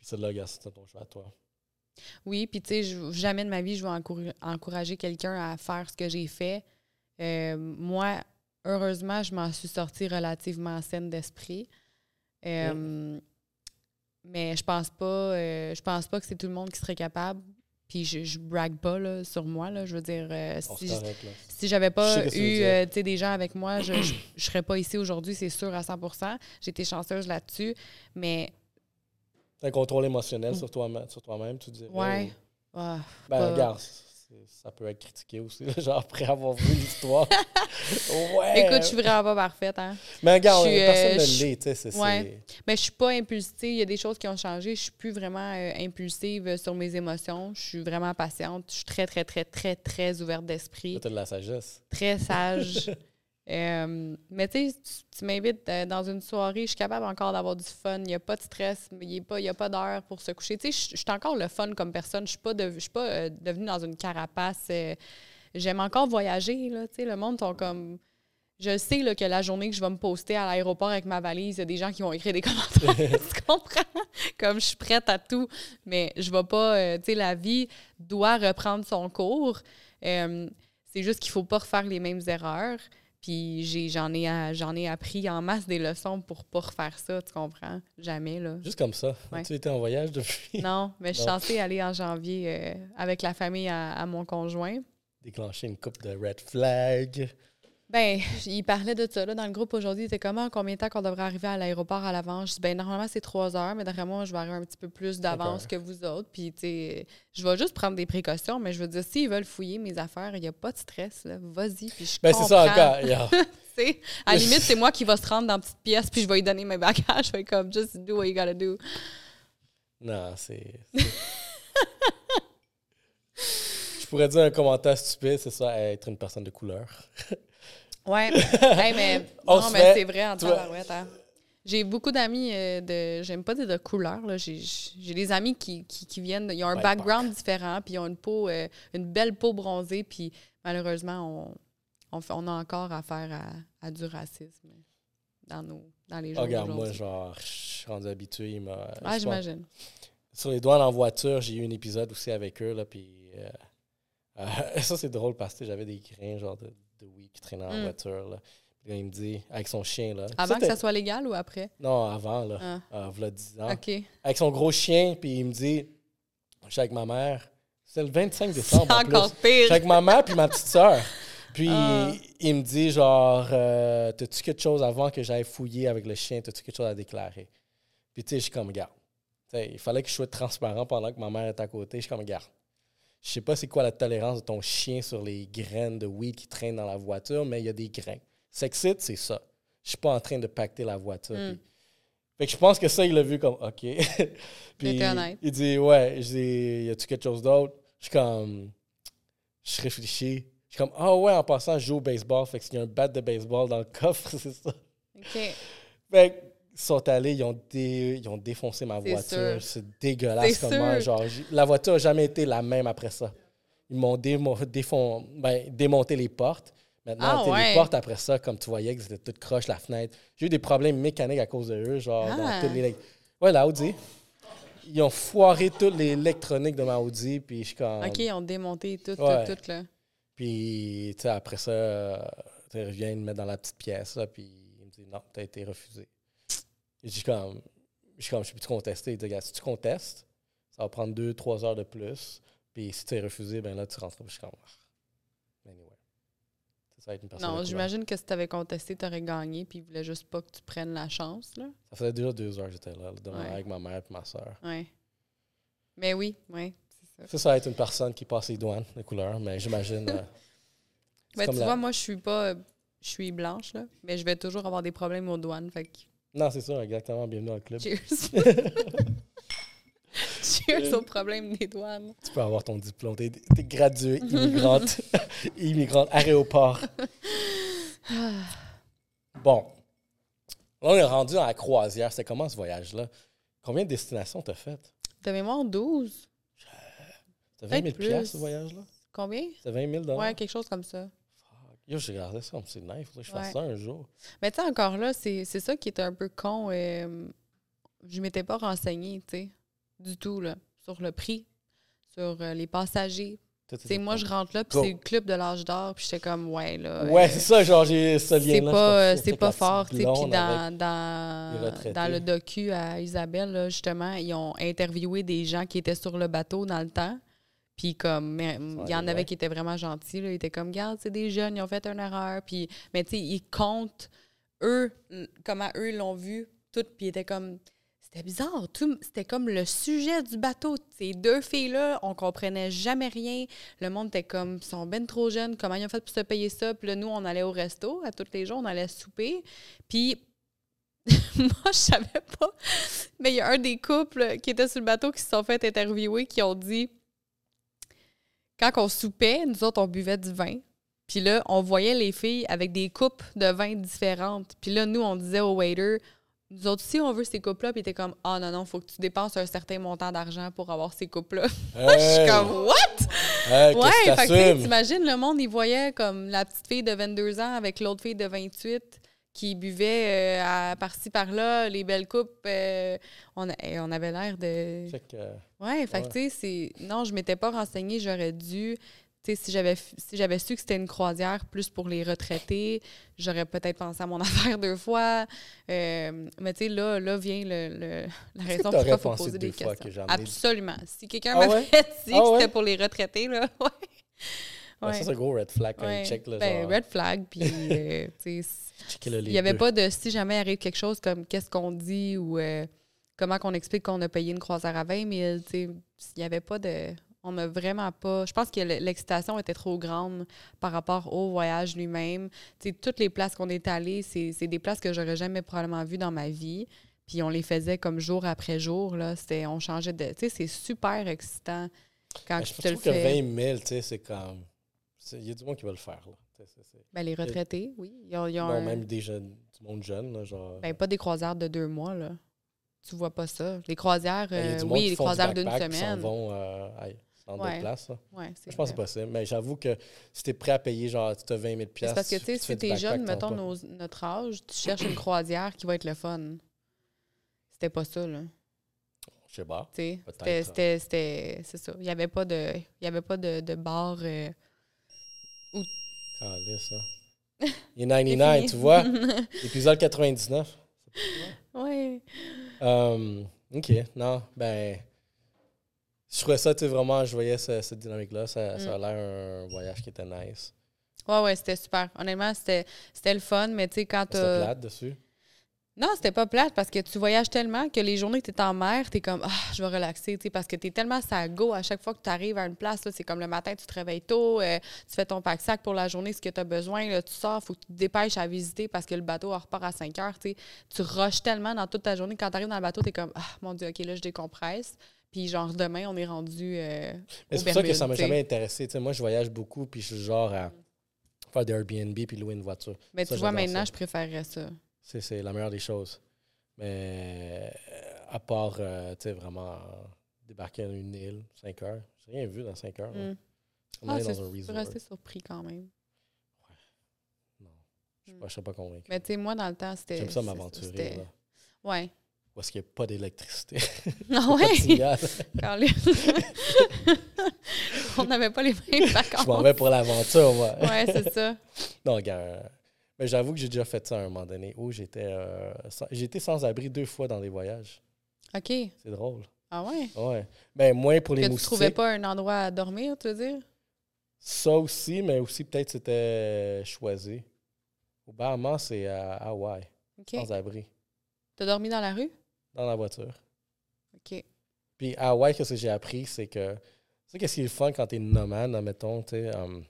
Puis c'est là, c'est ton choix à toi. Oui, puis tu sais, jamais de ma vie, je vais encourager quelqu'un à faire ce que j'ai fait. Euh, moi, heureusement, je m'en suis sortie relativement saine d'esprit. Euh, mais je pense pas euh, je pense pas que c'est tout le monde qui serait capable. Puis je, je brague pas là, sur moi. Là, je veux dire, si, si j'avais pas eu des gens avec moi, je, je, je serais pas ici aujourd'hui, c'est sûr à 100 J'ai été chanceuse là-dessus. Mais un contrôle émotionnel sur toi-même, sur toi tu dirais. Ouais. ben, regarde, ça peut être critiqué aussi, (laughs) genre après avoir vu l'histoire. (laughs) ouais. Écoute, je suis vraiment pas parfaite. Hein. Mais regarde, personne ne euh, l'est, tu sais. Ouais. Mais je suis pas impulsive. Il y a des choses qui ont changé. Je suis plus vraiment euh, impulsive sur mes émotions. Je suis vraiment patiente. Je suis très, très, très, très, très ouverte d'esprit. Tu as de la sagesse. Très sage. (laughs) Euh, mais tu sais, tu m'invites euh, dans une soirée, je suis capable encore d'avoir du fun. Il n'y a pas de stress, il n'y a pas, d'heure pour se coucher. Tu sais, je suis encore le fun comme personne. Je ne suis pas, euh, devenue dans une carapace. J'aime encore voyager. Là, tu sais, le monde sont comme. Je sais là, que la journée que je vais me poster à l'aéroport avec ma valise, il y a des gens qui vont écrire des (laughs) commentaires. tu (laughs) comprends? Comme je suis prête à tout. Mais je ne vais pas. tu sais, la vie doit reprendre son cours. c'est juste qu'il ne faut pas refaire les mêmes erreurs. Puis j'en ai, j'en ai appris en masse des leçons pour pas refaire ça, tu comprends? Jamais, là. Juste comme ça. Tu étais en voyage depuis? (laughs) Non, mais je suis censée aller en janvier euh, avec la famille à, mon conjoint. Déclencher une coupe de red flag. Ben, (laughs) il parlait de ça là, dans le groupe aujourd'hui. Il était comment, combien de temps qu'on devrait arriver à l'aéroport à l'avance? Je dis, ben, normalement, c'est trois heures, mais d'après moi, je vais arriver un petit peu plus d'avance que vous autres. Puis, tu sais, je vais juste prendre des précautions, mais je veux dire, s'ils veulent fouiller mes affaires, il n'y a pas de stress, là. Vas-y, puis je Ben, c'est ça encore. (laughs) à la (laughs) limite, c'est moi qui va se rendre dans la petite pièce, puis je vais lui donner mes bagages. Je vais comme, just do what you gotta do. Non, c'est. je pourrais dire un commentaire stupide, c'est ça, être une personne de couleur. Ouais. (laughs) mais non, mais c'est vrai en tabarouette. Hein. J'ai beaucoup d'amis euh, de. J'aime pas dire de couleur. J'ai des amis qui, qui, viennent. Ils ont un background différent, puis ils ont une peau, euh, une belle peau bronzée, puis malheureusement, on, on, on a encore affaire à, à, du racisme dans, nos, dans les jours. Regarde, moi, genre, je suis rendu habitué. Ah, j'imagine. Sur les douanes en voiture, j'ai eu un épisode aussi avec eux, là, puis. Euh, (laughs) ça, c'est drôle parce que j'avais des grains, genre de de weed qui traînait en mm. voiture. Là. Puis là, il me dit, avec son chien. Là. Avant que ça soit légal ou après? Non, avant, là. Ah. Euh, 10 ans. Avec son gros chien, puis il me dit, je suis avec ma mère. C'est le 25 décembre. C'est encore pire. Je suis avec ma mère puis ma petite soeur. (laughs) Puis ah. il me dit, genre, euh, t'as-tu quelque chose avant que j'aille fouiller avec le chien? T'as-tu quelque chose à déclarer? Puis tu sais, je suis comme, regarde. il fallait que je sois transparent pendant que ma mère est à côté. Je suis comme, regarde je sais pas c'est quoi la tolérance de ton chien sur les graines de weed qui traînent dans la voiture, mais il y a des grains. Sexite, c'est ça. Je suis pas en train de pacter la voiture. Hmm. Fait que je pense que ça, il l'a vu comme OK. (laughs) puis il dit Ouais, je dis Y a-tu quelque chose d'autre? Je suis comme Je réfléchis. Je suis comme Ah ouais, en passant, je joue au baseball. Fait qu'il y a un bat de baseball dans le (laughs) coffre, c'est ça. OK. Fait sont allés, ils ont, ils ont défoncé ma voiture. C'est dégueulasse comment. Genre, la voiture n'a jamais été la même après ça. Ils m'ont ben, démonté les portes. Maintenant, ah, les portes après ça, comme tu voyais, que c'était toutes croche, la fenêtre. J'ai eu des problèmes mécaniques à cause de eux. Genre, dans ah. toutes les. Ouais, la Audi. Ils ont foiré toute l'électronique de ma Audi. Puis je comme. OK, ils ont démonté tout, tout, tout, là. Puis, tu sais, après ça, ils reviennent me mettre dans la petite pièce, là. Puis ils me disent non, t'as été refusé. Je comme, Je suis comme, je peux-tu contester? si tu contestes, ça va prendre deux, trois heures de plus. Puis si tu es refusé, ben là, tu rentres. Je suis comme, ah. anyway. Ça va être une personne non, j'imagine que si tu avais contesté, tu aurais gagné, puis il voulait juste pas que tu prennes la chance. Là. Ça faisait déjà deux heures que j'étais là, avec ma mère et ma soeur. Ouais. Mais oui, oui. Ça. ça, va être une personne qui passe les douanes, les couleurs, mais j'imagine. Euh, (laughs) ben, tu vois, moi, je suis pas. Je suis blanche, là, mais je vais toujours avoir des problèmes aux douanes. Fait Non, c'est ça, exactement. Bienvenue dans le club. Cheers. (laughs) (laughs) Cheers au problème des douanes. Tu peux avoir ton diplôme. T'es es graduée, immigrante, (laughs) immigrante, aéroport. bon. Là, on est rendu dans la croisière. C'est comment ce voyage-là? Combien de destinations t'as faites? De mémoire, 12. T'as 20 000 piastres, ce voyage-là? Combien? C'est 20 000 Ouais, quelque chose comme ça. Yo, j'ai regardé ça, c'est nice. Faudrait que je fasse ça un jour. Mais tu sais, encore là, c'est ça qui était un peu con. Euh, je m'étais pas renseignée, tu sais, du tout, là, sur le prix, sur euh, les passagers. Tu moi, je rentre là, puis c'est le club de l'âge d'or, puis j'étais comme, ouais, là. Ouais, euh, c'est ça, genre, j'ai ce lien-là. C'est pas, (laughs) pas fort, tu sais. Puis dans, dans, dans, le docu à Isabelle, là, justement, ils ont interviewé des gens qui étaient sur le bateau dans le temps. Puis comme, il y en avait qui étaient vraiment gentils. Là. Ils étaient comme, regarde, c'est des jeunes, ils ont fait une erreur. Puis, mais tu sais, ils comptent, eux, comment eux l'ont vu, tout. Puis ils étaient comme, c'était bizarre. C'était comme le sujet du bateau. Ces deux filles-là, on comprenait jamais rien. Le monde était comme, ils sont ben trop jeunes, comment ils ont fait pour se payer ça? Puis là, nous, on allait au resto à tous les jours, on allait souper. Puis (laughs) moi, je savais pas. Mais il y a un des couples qui était sur le bateau qui se sont fait interviewer qui ont dit quand on soupait, nous autres, on buvait du vin. Puis là, on voyait les filles avec des coupes de vin différentes. Puis là, nous, on disait au waiter, nous autres, si on veut ces coupes-là, puis t'es comme, ah oh, non, non, faut que tu dépenses un certain montant d'argent pour avoir ces coupes-là. (laughs) je suis comme, what? ouais, fait que t'imagines, le monde, il voyait comme la petite fille de 22 ans avec l'autre fille de 28 qui buvaient euh, à par-ci par-là, les belles coupes. Euh, on, on avait l'air de. ouais, fait tu sais, c'est. Non, je m'étais pas renseignée, j'aurais dû. Tu sais, si j'avais si j'avais su que c'était une croisière plus pour les retraités, j'aurais peut-être pensé à mon (laughs) affaire deux fois. Euh, mais tu sais, là, là vient le, la raison pourquoi il faut poser des questions. Absolument. Si quelqu'un ah m'avait (laughs) dit ah que c'était pour les retraités, là, (laughs) ouais. Ouais. Ça, c'est un gros red flag quand il check. Là, ben, red flag, puis (laughs) il n'y avait pas de si jamais arrive quelque chose comme qu'est-ce qu'on dit ou euh, comment qu'on explique qu'on a payé une croisière à 20 000. Il n'y avait pas de. On n'a vraiment pas. Je pense que l'excitation était trop grande par rapport au voyage lui-même. Toutes les places qu'on est allées, c'est des places que j'aurais jamais probablement vues dans ma vie. Puis on les faisait comme jour après jour. Là. On changeait de. C'est super excitant quand ben, tu te le fais. que 20 000, c'est comme. Il y a du monde qui va le faire. Là. Ben, les retraités, oui. Ils ont, non, même des jeunes, du monde jeune. Là, genre... Ben, pas des croisières de deux mois. Là. Tu vois pas ça. Les croisières, ben, euh, oui, les croisières d'une semaine. Ils vont euh, dans d'autres places. Ouais, je pense que c'est possible. Mais j'avoue que si tu es prêt à payer, genre, tu as 20 000 C'est parce que, tu sais, si tu es jeune, mettons notre âge, tu cherches une croisière qui va être le fun. C'était pas ça, là. Je sais pas. C'était, c'est ça. Il n'y avait pas de, il y avait pas de, de bar euh, ah, là, ça. Il est 99, tu vois? (laughs) Épisode 99. Oui. Um, OK, non, ben... Je trouvais ça, tu sais, vraiment, je voyais cette, dynamique-là. Ça, ça, a mm. l'air un voyage qui était nice. Ouais, ouais, c'était super. Honnêtement, c'était le fun, mais tu sais, quand tu. C'était plate dessus. Non, c'était pas plate parce que tu voyages tellement que les journées que tu es en mer, tu es comme, ah, je vais relaxer, tu sais, parce que tu es tellement ça go à chaque fois que tu arrives à une place. C'est comme le matin, tu te réveilles tôt, euh, tu fais ton pack-sac pour la journée, ce que tu as besoin, là, tu sors, faut que tu te dépêches à visiter parce que le bateau repart à 5 heures. Tu rushes tellement dans toute ta journée. Quand tu arrives dans le bateau, tu es comme, ah, mon Dieu, OK, là, je décompresse. Puis, genre, demain, on est rendu. Euh, c'est pour ça que ça m'a jamais intéressé. sais, moi, je voyage beaucoup, puis je suis genre à faire des Airbnb puis louer une voiture. Mais tu vois, maintenant, je préférerais ça. C'est la meilleure des choses. Mais à part, euh, tu sais, vraiment débarquer dans une île, 5 heures. J'ai rien vu dans 5 heures. Mm. Ah, dans un resort. resté surpris quand même. Ouais. Non. Je ne suis pas convaincu. Mais tu sais, moi, dans le temps, c'était. J'aime ça m'aventurer. là. Ouais. Parce qu'il n'y a pas d'électricité? (laughs) Ah ouais? (laughs) (laughs) On n'avait pas les mêmes vacances. Je m'en vais pour l'aventure, moi. ouais, c'est ça. Non, regarde j'avoue que j'ai déjà fait ça à un moment donné où j'étais euh, sans, été sans abri deux fois dans des voyages. OK. C'est drôle. Ah ouais? Ouais. Ben, moins pour les que moustiques. tu trouvais pas un endroit à dormir, tu veux dire? Ça aussi, mais aussi peut-être c'était choisi. Au Bahamas, c'est à Hawaï, sans abri, T'as dormi dans la rue? dans la voiture. OK. Puis à Hawaï, qu'est-ce que j'ai appris, c'est que. Tu sais, qu'est-ce qui est le fun quand t'es nomade, admettons, tu sais. um,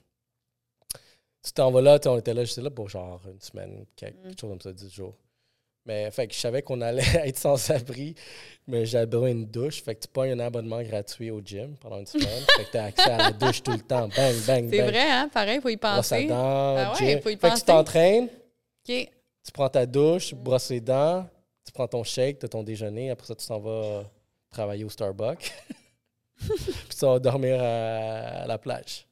tu t'en vas là, tu on était là, j'étais là pour genre une semaine, quelque, Mm. chose comme ça, 10 jours. Mais fait que je savais qu'on allait (laughs) être sans abri, mais j'avais besoin d'une douche. Fait que tu pognes un abonnement gratuit au gym pendant une semaine. fait que t'as accès à la douche tout le temps. Bang, bang, C'est bang. vrai, hein? Pareil, faut y Brosse penser. dents, Ah ouais, faut y fait que penser. tu t'entraînes, OK. tu prends ta douche, Mm. brosses les dents, tu prends ton shake, tu as ton déjeuner, après ça, tu t'en vas travailler au Starbucks. (laughs) Puis tu vas dormir à la plage.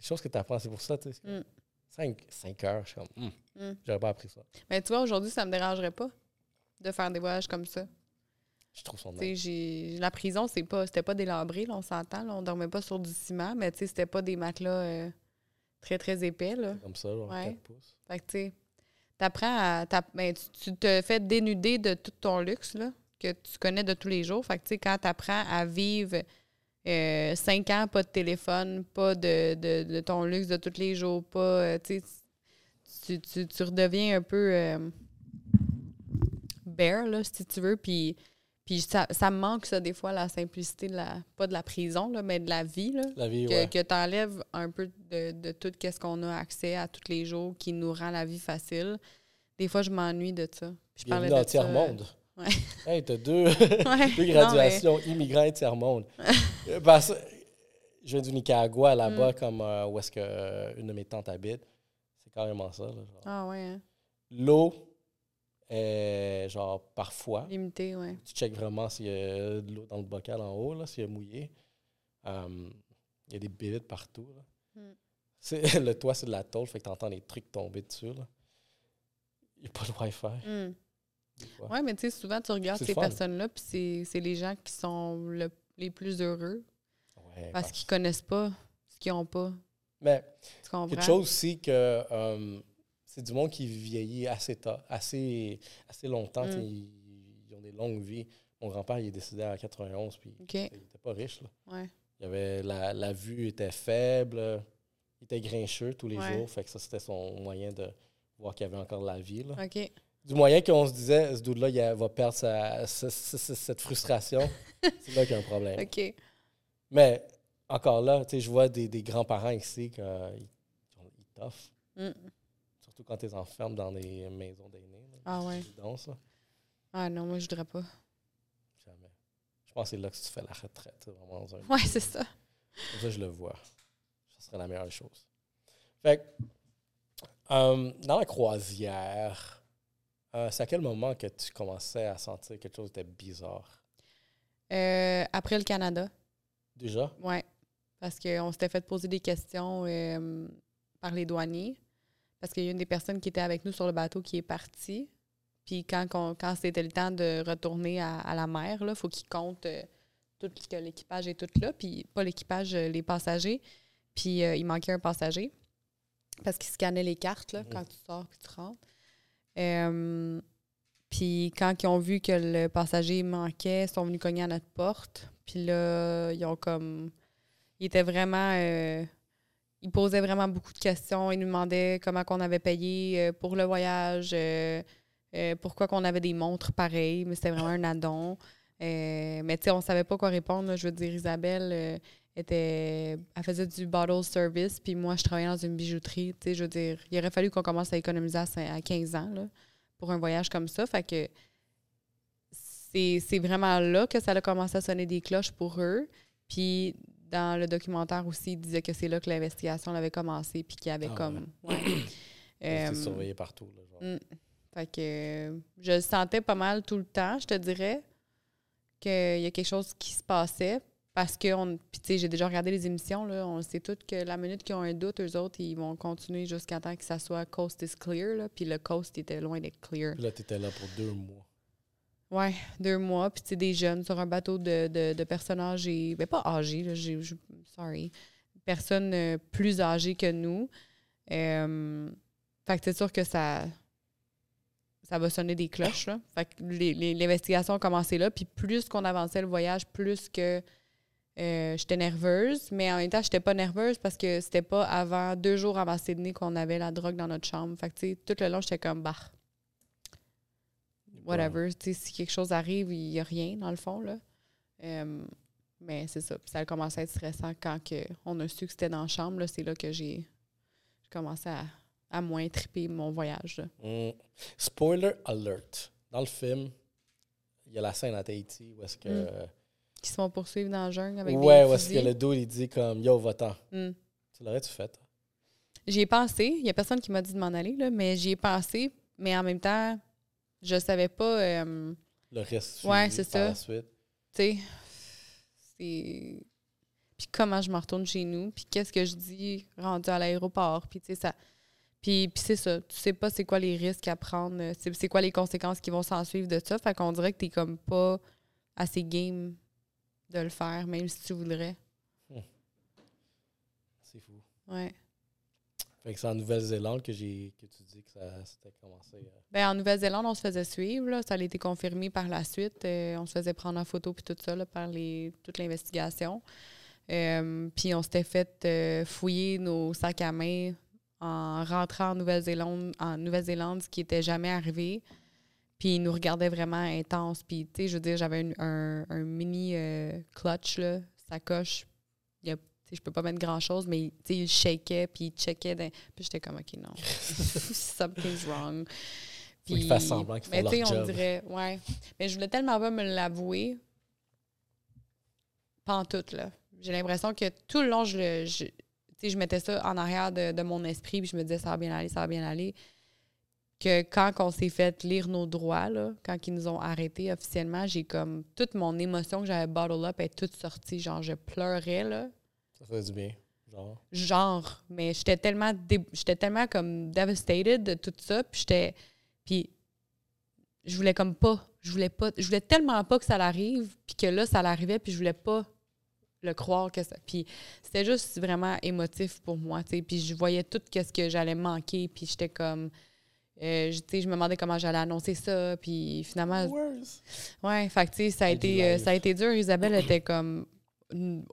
Des choses que tu apprends, c'est pour ça, tu sais. Mm. Cinq, cinq heures, je suis comme, hmm, Mm. j'aurais pas appris ça. Mais tu vois, aujourd'hui, ça me dérangerait pas de faire des voyages comme ça. Je trouve son La prison, c'est pas, c'était pas délabré, là, on s'entend. On dormait pas sur du ciment, mais tu sais, c'était pas des matelas euh, très, très épais. Là. comme ça, genre Ouais. 4 pouces. Fait que, tu sais, t'apprends à. ben, tu, tu te fais dénuder de tout ton luxe, là, que tu connais de tous les jours. Fait que, tu sais, quand t'apprends à vivre euh, cinq ans, pas de téléphone, pas de, de, de ton luxe de tous les jours, pas. euh, tu tu, tu, redeviens un peu. euh, bare, là, si tu veux. Puis. Puis ça, ça me manque, ça, des fois, la simplicité de la. Pas de la prison, là, mais de la vie, là La vie, que, ouais. que tu enlèves un peu de, de tout ce qu'on a accès à tous les jours qui nous rend la vie facile. Des fois, je m'ennuie de ça. Puis je parlais de dans tiers-monde. Ouais. Hey, t'as deux, (laughs) Ouais. (laughs) deux Non, graduations, immigrants et tiers-monde. (laughs) Euh, Parce je viens du Nicaragua, Mm. là-bas, comme euh, où est-ce que euh, une de mes tantes habite. C'est carrément ça. là, genre. Ah ouais, hein. L'eau est genre parfois. limité, ouais. Tu checkes vraiment s'il y a de l'eau dans le bocal en haut, là, s'il y a mouillé. Um, Il y a des bébites partout. là. Mm. C'est- Le toit, c'est de la tôle, fait que tu entends des trucs tomber dessus. là. Il n'y a pas de Wi-Fi. Hmm. Ouais, mais tu sais, souvent, tu regardes ces personnes-là, puis c'est- les gens qui sont le- les plus heureux Ouais, parce qu'ils connaissent pas ce qu'ils n'ont pas. Mais quelque chose aussi que um, c'est du monde qui vieillit assez, tard, assez, assez longtemps. Mm. Ils, ils ont des longues vies. Mon grand-père, il est décédé à 91, puis il n'était pas riche. Là. Ouais. Il avait la, la vue était faible, il était grincheux tous les Ouais. jours, fait que ça c'était son moyen de voir qu'il y avait encore la vie. là. OK. Du moyen qu'on se disait, ce dude-là, il va perdre sa- sa- sa- sa- cette frustration, (laughs) c'est là qu'il y a un problème. OK. Mais encore là, tu sais, je vois des, des grands-parents ici qui toffent, Hmm. surtout quand tu les enfermes dans des maisons d'aînés. Ah ouais. là. Ah non, moi, je voudrais pas. Jamais. Je pense que c'est là que tu fais la retraite, vraiment dans un Ouais, c'est ça. Comme ça, je le vois. Ça serait la meilleure chose. Fait que, euh, dans la croisière, euh, c'est à quel moment que tu commençais à sentir quelque chose de bizarre? Euh, après le Canada. Déjà? Oui, parce qu'on s'était fait poser des questions euh, par les douaniers. Parce qu'il y a une des personnes qui était avec nous sur le bateau qui est partie. Puis quand, quand c'était le temps de retourner à, à la mer, il faut qu'ils comptent tout que l'équipage est tout là. Puis pas l'équipage, les passagers. Puis il manquait un passager. Parce qu'ils scannaient les cartes là, Mhm. quand tu sors puis tu rentres. Euh, puis quand ils ont vu que le passager manquait, ils sont venus cogner à notre porte. Puis là, ils ont comme. Étaient vraiment. euh, ils posaient vraiment beaucoup de questions. Ils nous demandaient comment qu'on avait payé euh, pour le voyage, pourquoi qu'on avait des montres pareilles, mais c'était vraiment un addon. Mais tu sais, on savait pas quoi répondre. Je veux dire, Isabelle était. Elle faisait du bottle service, puis moi, je travaillais dans une bijouterie. Tu sais, je veux dire, il aurait fallu qu'on commence à économiser à cin- à 15 ans, là, pour un voyage comme ça. Fait que c'est c'est vraiment là que ça a commencé à sonner des cloches pour eux. Puis dans le documentaire aussi, il disait que c'est là que l'investigation avait commencé, puis qu'il y avait Ah comme. ouais. (clears throat) Euh, surveillé partout. Là, genre. mm. Fait que euh, je le sentais pas mal tout le temps, je te dirais, qu'il y a quelque chose qui se passait. Parce que, puis tu sais, j'ai déjà regardé les émissions, là, on sait toutes que la minute qu'ils ont un doute, eux autres, ils vont continuer jusqu'à temps que ça soit coast is clear, là, puis le coast était loin d'être clear. Puis là, tu étais là pour deux mois. Ouais, deux mois, puis tu sais, des jeunes sur un bateau de, de, de personnes âgées, ben pas âgées, là, j'ai, sorry, personnes euh, plus âgées que nous. Euh, fait que c'est sûr que ça, ça va sonner des cloches. Là. Fait que l'investigation a commencé là. Puis plus qu'on avançait le voyage, plus que euh, j'étais nerveuse. Mais en même temps, j'étais pas nerveuse parce que c'était pas avant, deux jours avant Sydney, qu'on avait la drogue dans notre chambre. Fait que, tout le long, j'étais comme, bah, whatever. Si quelque chose arrive, il n'y a rien, dans le fond. Là. Euh, mais c'est ça. Puis ça a commencé à être stressant quand on a su que c'était dans la chambre. C'est là que j'ai commencé à à moins triper mon voyage. Mm. Spoiler alert. Dans le film, il y a la scène à Tahiti où est-ce que. Mm. Qui se font poursuivre dans le jungle avec ouais, où est-ce que le dos il dit comme Yo, va-t'en. Mm. Tu l'aurais-tu fait? J'y ai pensé. Il n'y a personne qui m'a dit de m'en aller, là, mais j'y ai pensé. Mais en même temps, je savais pas. Euh, le reste. Ouais, c'est ça. Tu sais, c'est. Puis comment je me retourne chez nous, puis qu'est-ce que je dis rendu à l'aéroport, puis tu sais, ça puis, c'est ça. Tu sais pas c'est quoi les risques à prendre, euh, c'est quoi les conséquences qui vont s'en suivre de ça. Fait qu'on dirait que t'es comme pas assez game de le faire, même si tu voudrais. Hmm. C'est fou. Ouais. Fait que c'est en Nouvelle-Zélande que j'ai que tu dis que ça s'était commencé. Euh. Ben, en Nouvelle-Zélande, on se faisait suivre. Là. Ça a été confirmé par la suite. Euh, on se faisait prendre en photo puis tout ça là, par les, toute l'investigation. puis on s'était fait fouiller nos sacs à main en rentrant en Nouvelle-Zélande, en Nouvelle-Zélande, ce qui n'était jamais arrivé. Puis il nous regardait vraiment intense. Puis, tu sais, je veux dire, j'avais un, un, mini euh, clutch, là, sacoche. Il je peux pas mettre grand-chose, mais il shakeait, puis il checkait. Puis j'étais comme, OK, non. (laughs) Something's wrong. Puis, il fait semblant qu'il Mais tu sais, on dirait, ouais. Mais je voulais tellement pas me l'avouer. Pas en tout, là. J'ai l'impression que tout le long, je, je je mettais ça en arrière de, mon esprit, puis je me disais, ça va bien aller, ça va bien aller. Que quand on s'est fait lire nos droits, là, quand ils nous ont arrêtés officiellement, j'ai comme toute mon émotion que j'avais bottle up est toute sortie. Genre, je pleurais, là. Ça fait du bien. Genre. Genre. Mais j'étais tellement, j'étais tellement comme devastated de tout ça, puis j'étais. Puis je voulais comme pas. Je voulais pas. Je voulais tellement pas que ça l'arrive, puis que là, ça l'arrivait, puis je voulais pas le croire que ça. Puis c'était juste vraiment émotif pour moi, tu sais. Puis je voyais tout ce que j'allais manquer, puis j'étais comme. Euh, tu sais, je me demandais comment j'allais annoncer ça, puis finalement. Ouais, fait que, tu sais, ça, a été, euh, ça a été dur. Isabelle était comme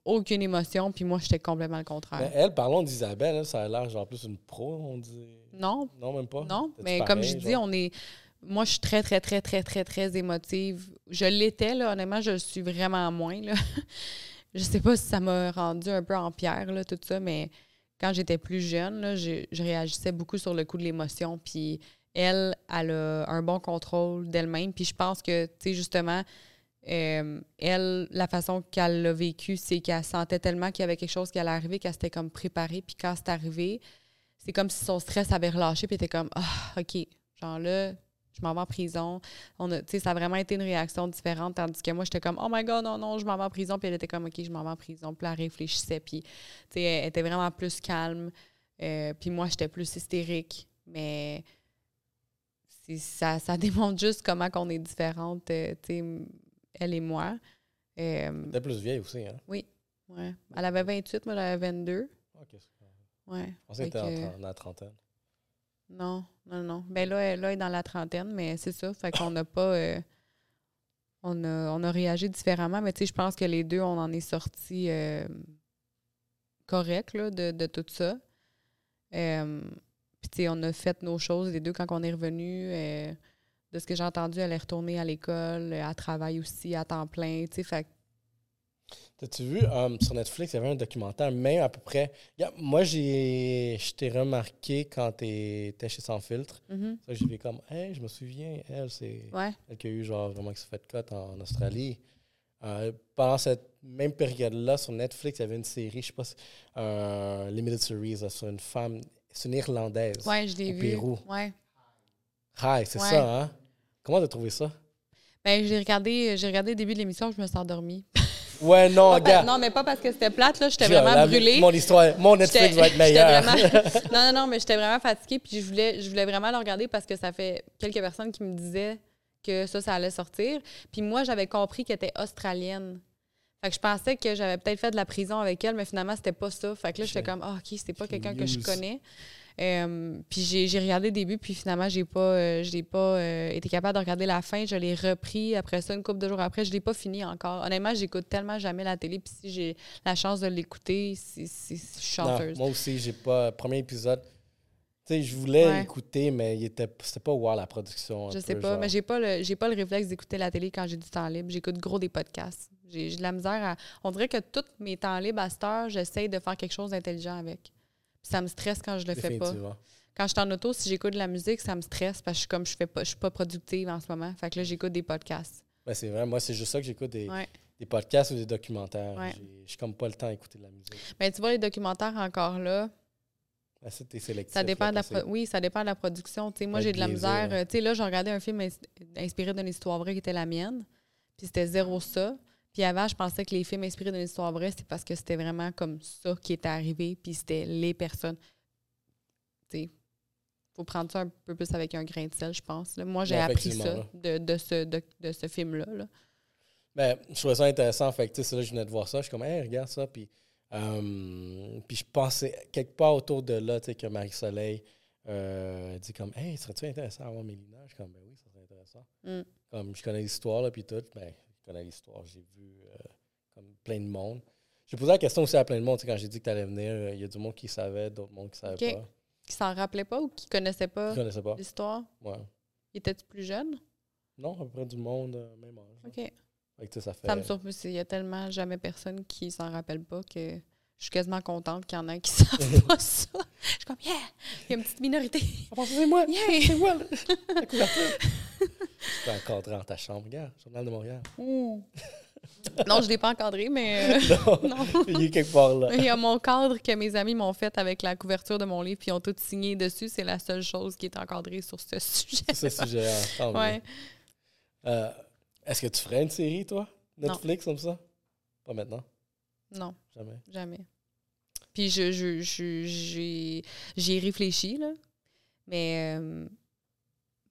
aucune émotion, puis moi, j'étais complètement le contraire. Mais elle, parlons d'Isabelle, ça a l'air genre plus une pro, on dit. Non. Non, même pas? Non, mais comme je dis, on est. Moi, je suis très, très, très, très, très, très émotive. Je l'étais, là, honnêtement, je le suis vraiment moins, là. (laughs) je sais pas si ça m'a rendu un peu en pierre, là, tout ça, mais quand j'étais plus jeune, je, réagissais beaucoup sur le coup de l'émotion. Puis elle, elle a un bon contrôle d'elle-même. Puis je pense que, tu sais, justement, euh, elle, la façon qu'elle l'a vécu, c'est qu'elle sentait tellement qu'il y avait quelque chose qui allait arriver qu'elle s'était comme préparée. Puis quand c'est arrivé, c'est comme si son stress avait relâché. Puis était comme, ah, OK, genre là, je m'en vais en prison. On a, ça a vraiment été une réaction différente, tandis que moi, j'étais comme, oh my god, non, non, je m'en vais en prison. Puis elle était comme, OK, je m'en vais en prison. Puis elle réfléchissait. Puis, elle était vraiment plus calme. Euh, puis moi, j'étais plus hystérique. Mais ça, ça (laughs) démontre juste comment on est différentes, euh, elle et moi. Euh, elle plus vieille aussi, hein? Oui. Ouais. Elle avait 28, moi, elle avait 22. OK. Ouais. Je pensais qu'elle était en, la trentaine. Non, non, non. Ben là, elle, est dans la trentaine, mais c'est ça. Fait qu'on n'a pas. Euh, on, a, on a réagi différemment, mais tu sais, je pense que les deux, on en est sortis euh, correct là, de, de, tout ça. Euh, puis tu sais, on a fait nos choses, les deux, quand on est revenu. de ce que j'ai entendu, elle est retournée à l'école, à travail aussi, à temps plein. Tu sais, fait T'as-tu vu um, sur Netflix, il y avait un documentaire, même à peu près. moi, j'ai, je t'ai remarqué quand tu étais chez Sans Filtre. Mm-hmm. J'ai vu comme, hey, je me souviens, elle, c'est elle qui a eu genre vraiment qui s'est fait cut en, Australie. Euh, pendant cette même période-là, sur Netflix, il y avait une série, je sais pas, un limited series sur une femme, c'est une Irlandaise. Ouais, je l'ai vu. Pérou. Ouais. Hi, c'est ça, hein? Comment t'as trouvé ça? Ben, j'ai regardé, j'ai regardé le début de l'émission, je me suis endormie. (laughs) Ouais, non, regarde. Non, mais pas parce que c'était plate, là. J'étais vraiment brûlée. Mon histoire, mon Netflix va être meilleur. (laughs) non, non, non, mais j'étais vraiment fatiguée. Puis je voulais, je voulais vraiment le regarder parce que ça fait quelques personnes qui me disaient que ça, ça allait sortir. Puis moi, j'avais compris qu'elle était australienne. Fait que je pensais que j'avais peut-être fait de la prison avec elle, mais finalement, c'était pas ça. Fait que là, j'étais comme, ah, OK, c'était pas quelqu'un que je connais. Euh, puis j'ai regardé le début, puis finalement, j'ai pas, euh, j'ai pas euh, été capable de regarder la fin. Je l'ai repris après ça, une couple de jours après. Je l'ai pas fini encore. Honnêtement, j'écoute tellement jamais la télé, puis si j'ai la chance de l'écouter, c'est chanteuse. moi aussi, j'ai pas. Premier épisode. Tu sais, je voulais écouter, mais c'était pas wow la production. Je sais pas, mais j'ai pas le pas le réflexe d'écouter la télé quand j'ai du temps libre. J'écoute gros des podcasts. J'ai de la misère à. On dirait que tous mes temps libres à cette heure, j'essaye de faire quelque chose d'intelligent avec ça me stresse quand je le fais pas. Quand je suis en auto, si j'écoute de la musique, ça me stresse parce que je, comme je fais pas, je suis pas productive en ce moment. Fait que là, j'écoute des podcasts. Ben, c'est vrai. Moi, c'est juste ça que j'écoute des, des, podcasts ou des documentaires. Je n'ai comme pas le temps d'écouter de la musique. Mais ben, tu vois, les documentaires encore là. Ben, sélectif, ça dépend de la oui, ça dépend de la production. moi, j'ai de la misère. Euh, sais là, j'ai regardé un film inspiré d'une histoire vraie qui était la mienne. Puis c'était zéro ça. Puis avant, je pensais que les films inspirés d'une histoire vraie, c'est parce que c'était vraiment comme ça qui était arrivé, puis c'était les personnes. Tu sais, faut prendre ça un peu plus avec un grain de sel, je pense. Moi, j'ai appris ça de, de, ce, de, ce film-là. Là. Ben, je trouvais ça intéressant. Fait que, là, je venais de voir ça. Je suis comme, hey, regarde ça. Puis, euh, puis je pensais quelque part autour de là, tu sais, que Marie-Soleil euh, dit comme, hey, serait-tu intéressant à voir Mélina? Je suis comme, ben oui, ça serait intéressant. Mm. Comme, je connais l'histoire, là, puis tout. Ben, connais l'histoire. J'ai vu euh, comme plein de monde. J'ai posé la question aussi à plein de monde. Quand j'ai dit que tu allais venir, euh, il y a du monde qui savait, d'autres monde qui ne savaient pas. Qui s'en rappelait pas ou qui connaissait pas, pas. l'histoire? Ouais. Étais-tu plus jeune? Non, à peu près du monde, euh, même âge. OK. ça, fait... ça me surprend. Il y a tellement jamais personne qui s'en rappelle pas que je suis quasiment contente qu'il y en a qui (laughs) savent (laughs) pas ça. Je suis comme, yeah, il y a une petite minorité. Ah, c'est moi. Yeah. C'est moi, la couverture. Tu peux encadrer dans ta chambre. Regarde, Journal de Montréal. Hmm. non, je ne l'ai pas encadré, mais. Euh, (laughs) non, (laughs) Il est quelque part là. Il y a mon cadre que mes amis m'ont fait avec la couverture de mon livre, puis ils ont tout signé dessus. C'est la seule chose qui est encadrée sur ce (laughs) sujet. ce sujet Ouais. Euh, Est-ce que tu ferais une série, toi? Netflix, comme ça? Pas maintenant Non. Jamais. Jamais. Puis je, je, je, j'ai réfléchi, là. Mais. Euh,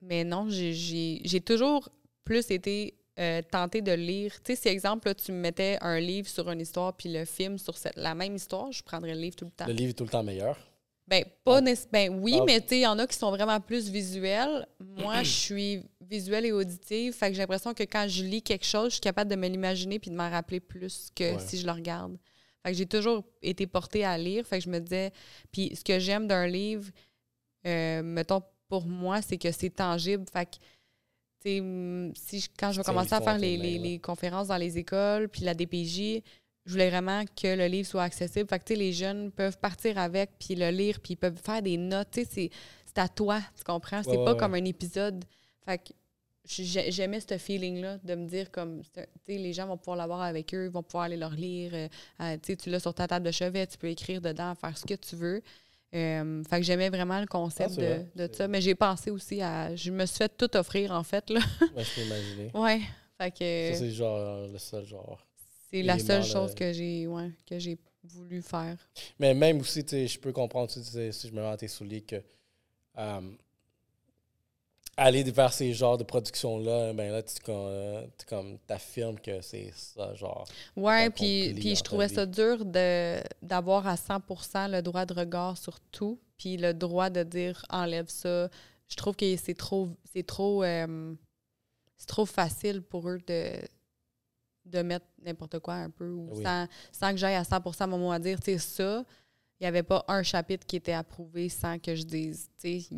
mais non, j'ai toujours plus été euh, tentée de lire. Tu sais, si exemple, tu me mettais un livre sur une histoire puis le film sur cette, la même histoire, je prendrais le livre tout le temps. Le livre est tout le temps meilleur? Ben, pas ben oui, ah. mais tu sais, il y en a qui sont vraiment plus visuels. Moi, (clears throat) je suis visuelle et auditive. Fait que j'ai l'impression que quand je lis quelque chose, je suis capable de me l'imaginer puis de m'en rappeler plus que si je le regarde. Fait que j'ai toujours été portée à lire. Fait que je me disais. Puis ce que j'aime d'un livre, euh, mettons, pour moi, c'est que c'est tangible. Fait que, si quand je vais commencer à faire les, conférences dans les écoles, puis la DPJ, je voulais vraiment que le livre soit accessible. Fait que, les jeunes peuvent partir avec, puis le lire, puis ils peuvent faire des notes. C'est à toi, tu comprends? C'est pas comme un épisode. Fait que j'aimais ce feeling-là de me dire comme, les gens vont pouvoir l'avoir avec eux, ils vont pouvoir aller leur lire. Euh, euh, tu l'as sur ta table de chevet, tu peux écrire dedans, faire ce que tu veux. Euh, fait que j'aimais vraiment le concept ah, de, ça. Mais j'ai pensé aussi à. Je me suis fait tout offrir, en fait. Là. Ouais, je peux imaginer. (laughs) ouais. Fait que. Ça, c'est genre le seul genre. C'est la seule chose que j'ai ouais, que j'ai voulu faire. Mais même aussi, je peux comprendre, si je me mets à tes souliers, que. Euh, aller vers ces genres de productions-là, ben là, tu comme, t'affirmes que c'est ça, genre. Ouais, puis, puis je trouvais ça dur d'avoir à 100 le droit de regard sur tout, puis le droit de dire enlève ça. Je trouve que c'est trop, c'est trop, euh, c'est trop facile pour eux de, de mettre n'importe quoi un peu, ou sans, sans, que j'aille à 100% mon mot à dire, tu sais, ça. Il n'y avait pas un chapitre qui était approuvé sans que je dise, tu sais,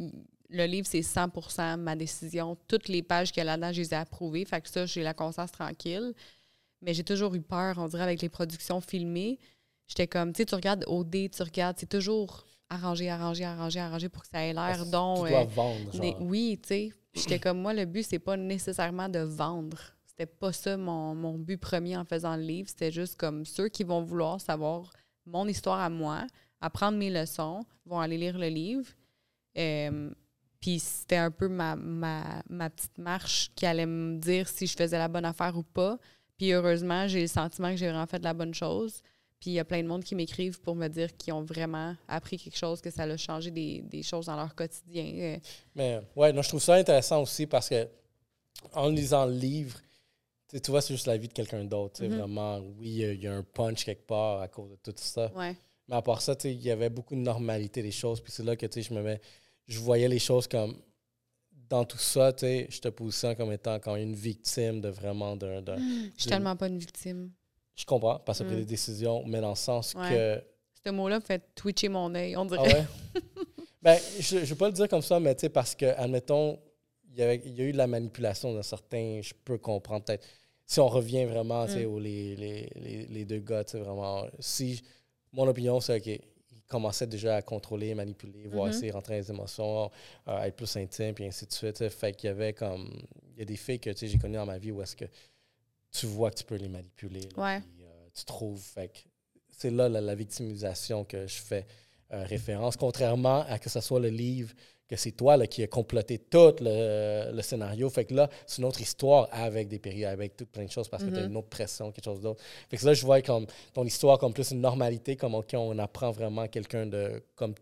le livre, c'est 100% ma décision. Toutes les pages qu'il y a là-dedans, je les ai approuvées. Fait que ça, j'ai la conscience tranquille. Mais j'ai toujours eu peur, on dirait, avec les productions filmées. J'étais comme, tu sais, tu regardes OD, tu regardes, c'est toujours arrangé, arrangé, arrangé, arrangé pour que ça ait l'air donc. Tu dois euh, vendre, genre. oui, tu sais. J'étais comme, moi, le but, c'est pas nécessairement de vendre. C'était pas ça mon, mon but premier en faisant le livre. C'était juste comme ceux qui vont vouloir savoir mon histoire à moi, apprendre mes leçons, vont aller lire le livre. Euh, puis c'était un peu ma, ma, ma, petite marche qui allait me dire si je faisais la bonne affaire ou pas. Puis heureusement, j'ai le sentiment que j'ai vraiment fait de la bonne chose. Puis il y a plein de monde qui m'écrivent pour me dire qu'ils ont vraiment appris quelque chose, que ça a changé des, des choses dans leur quotidien. Mais ouais, non, je trouve ça intéressant aussi parce que en lisant le livre, tu vois, c'est juste la vie de quelqu'un d'autre. Mm-hmm. Vraiment, oui, il y, a un punch quelque part à cause de tout ça. Ouais. Mais à part ça, il y avait beaucoup de normalité des choses. Puis c'est là que je me mets. Je voyais les choses comme. Dans tout ça, je te positionne comme étant quand une victime de vraiment d'un. je suis tellement pas une victime. Je comprends, parce que mm. des décisions, mais dans le sens que. Ce mot-là fait twitcher mon œil, on dirait. Ah ouais? (laughs) ben, je ne vais pas le dire comme ça, mais tu sais, parce que, admettons, il y, il y a eu de la manipulation d'un certain. Je peux comprendre peut-être si on revient vraiment mm. aux les, les, les, deux gars, vraiment, si mon opinion, c'est qu'il commençait déjà à contrôler, manipuler, voir mm-hmm. essayer rentrer dans les émotions, euh, être plus intime, puis ainsi de suite. Fait qu'il y avait comme. Il y a des filles que j'ai connues dans ma vie où est-ce que tu vois que tu peux les manipuler. ouais. Euh, tu trouves. Fait c'est là la, victimisation que je fais euh, référence, contrairement à que ce soit le livre que c'est toi là, qui as comploté tout le, scénario. Fait que là, c'est une autre histoire avec des périodes, avec toutes plein de choses parce que tu as une autre pression, quelque chose d'autre. Fait que là, je vois comme ton histoire comme plus une normalité, comme on apprend vraiment quelqu'un de comme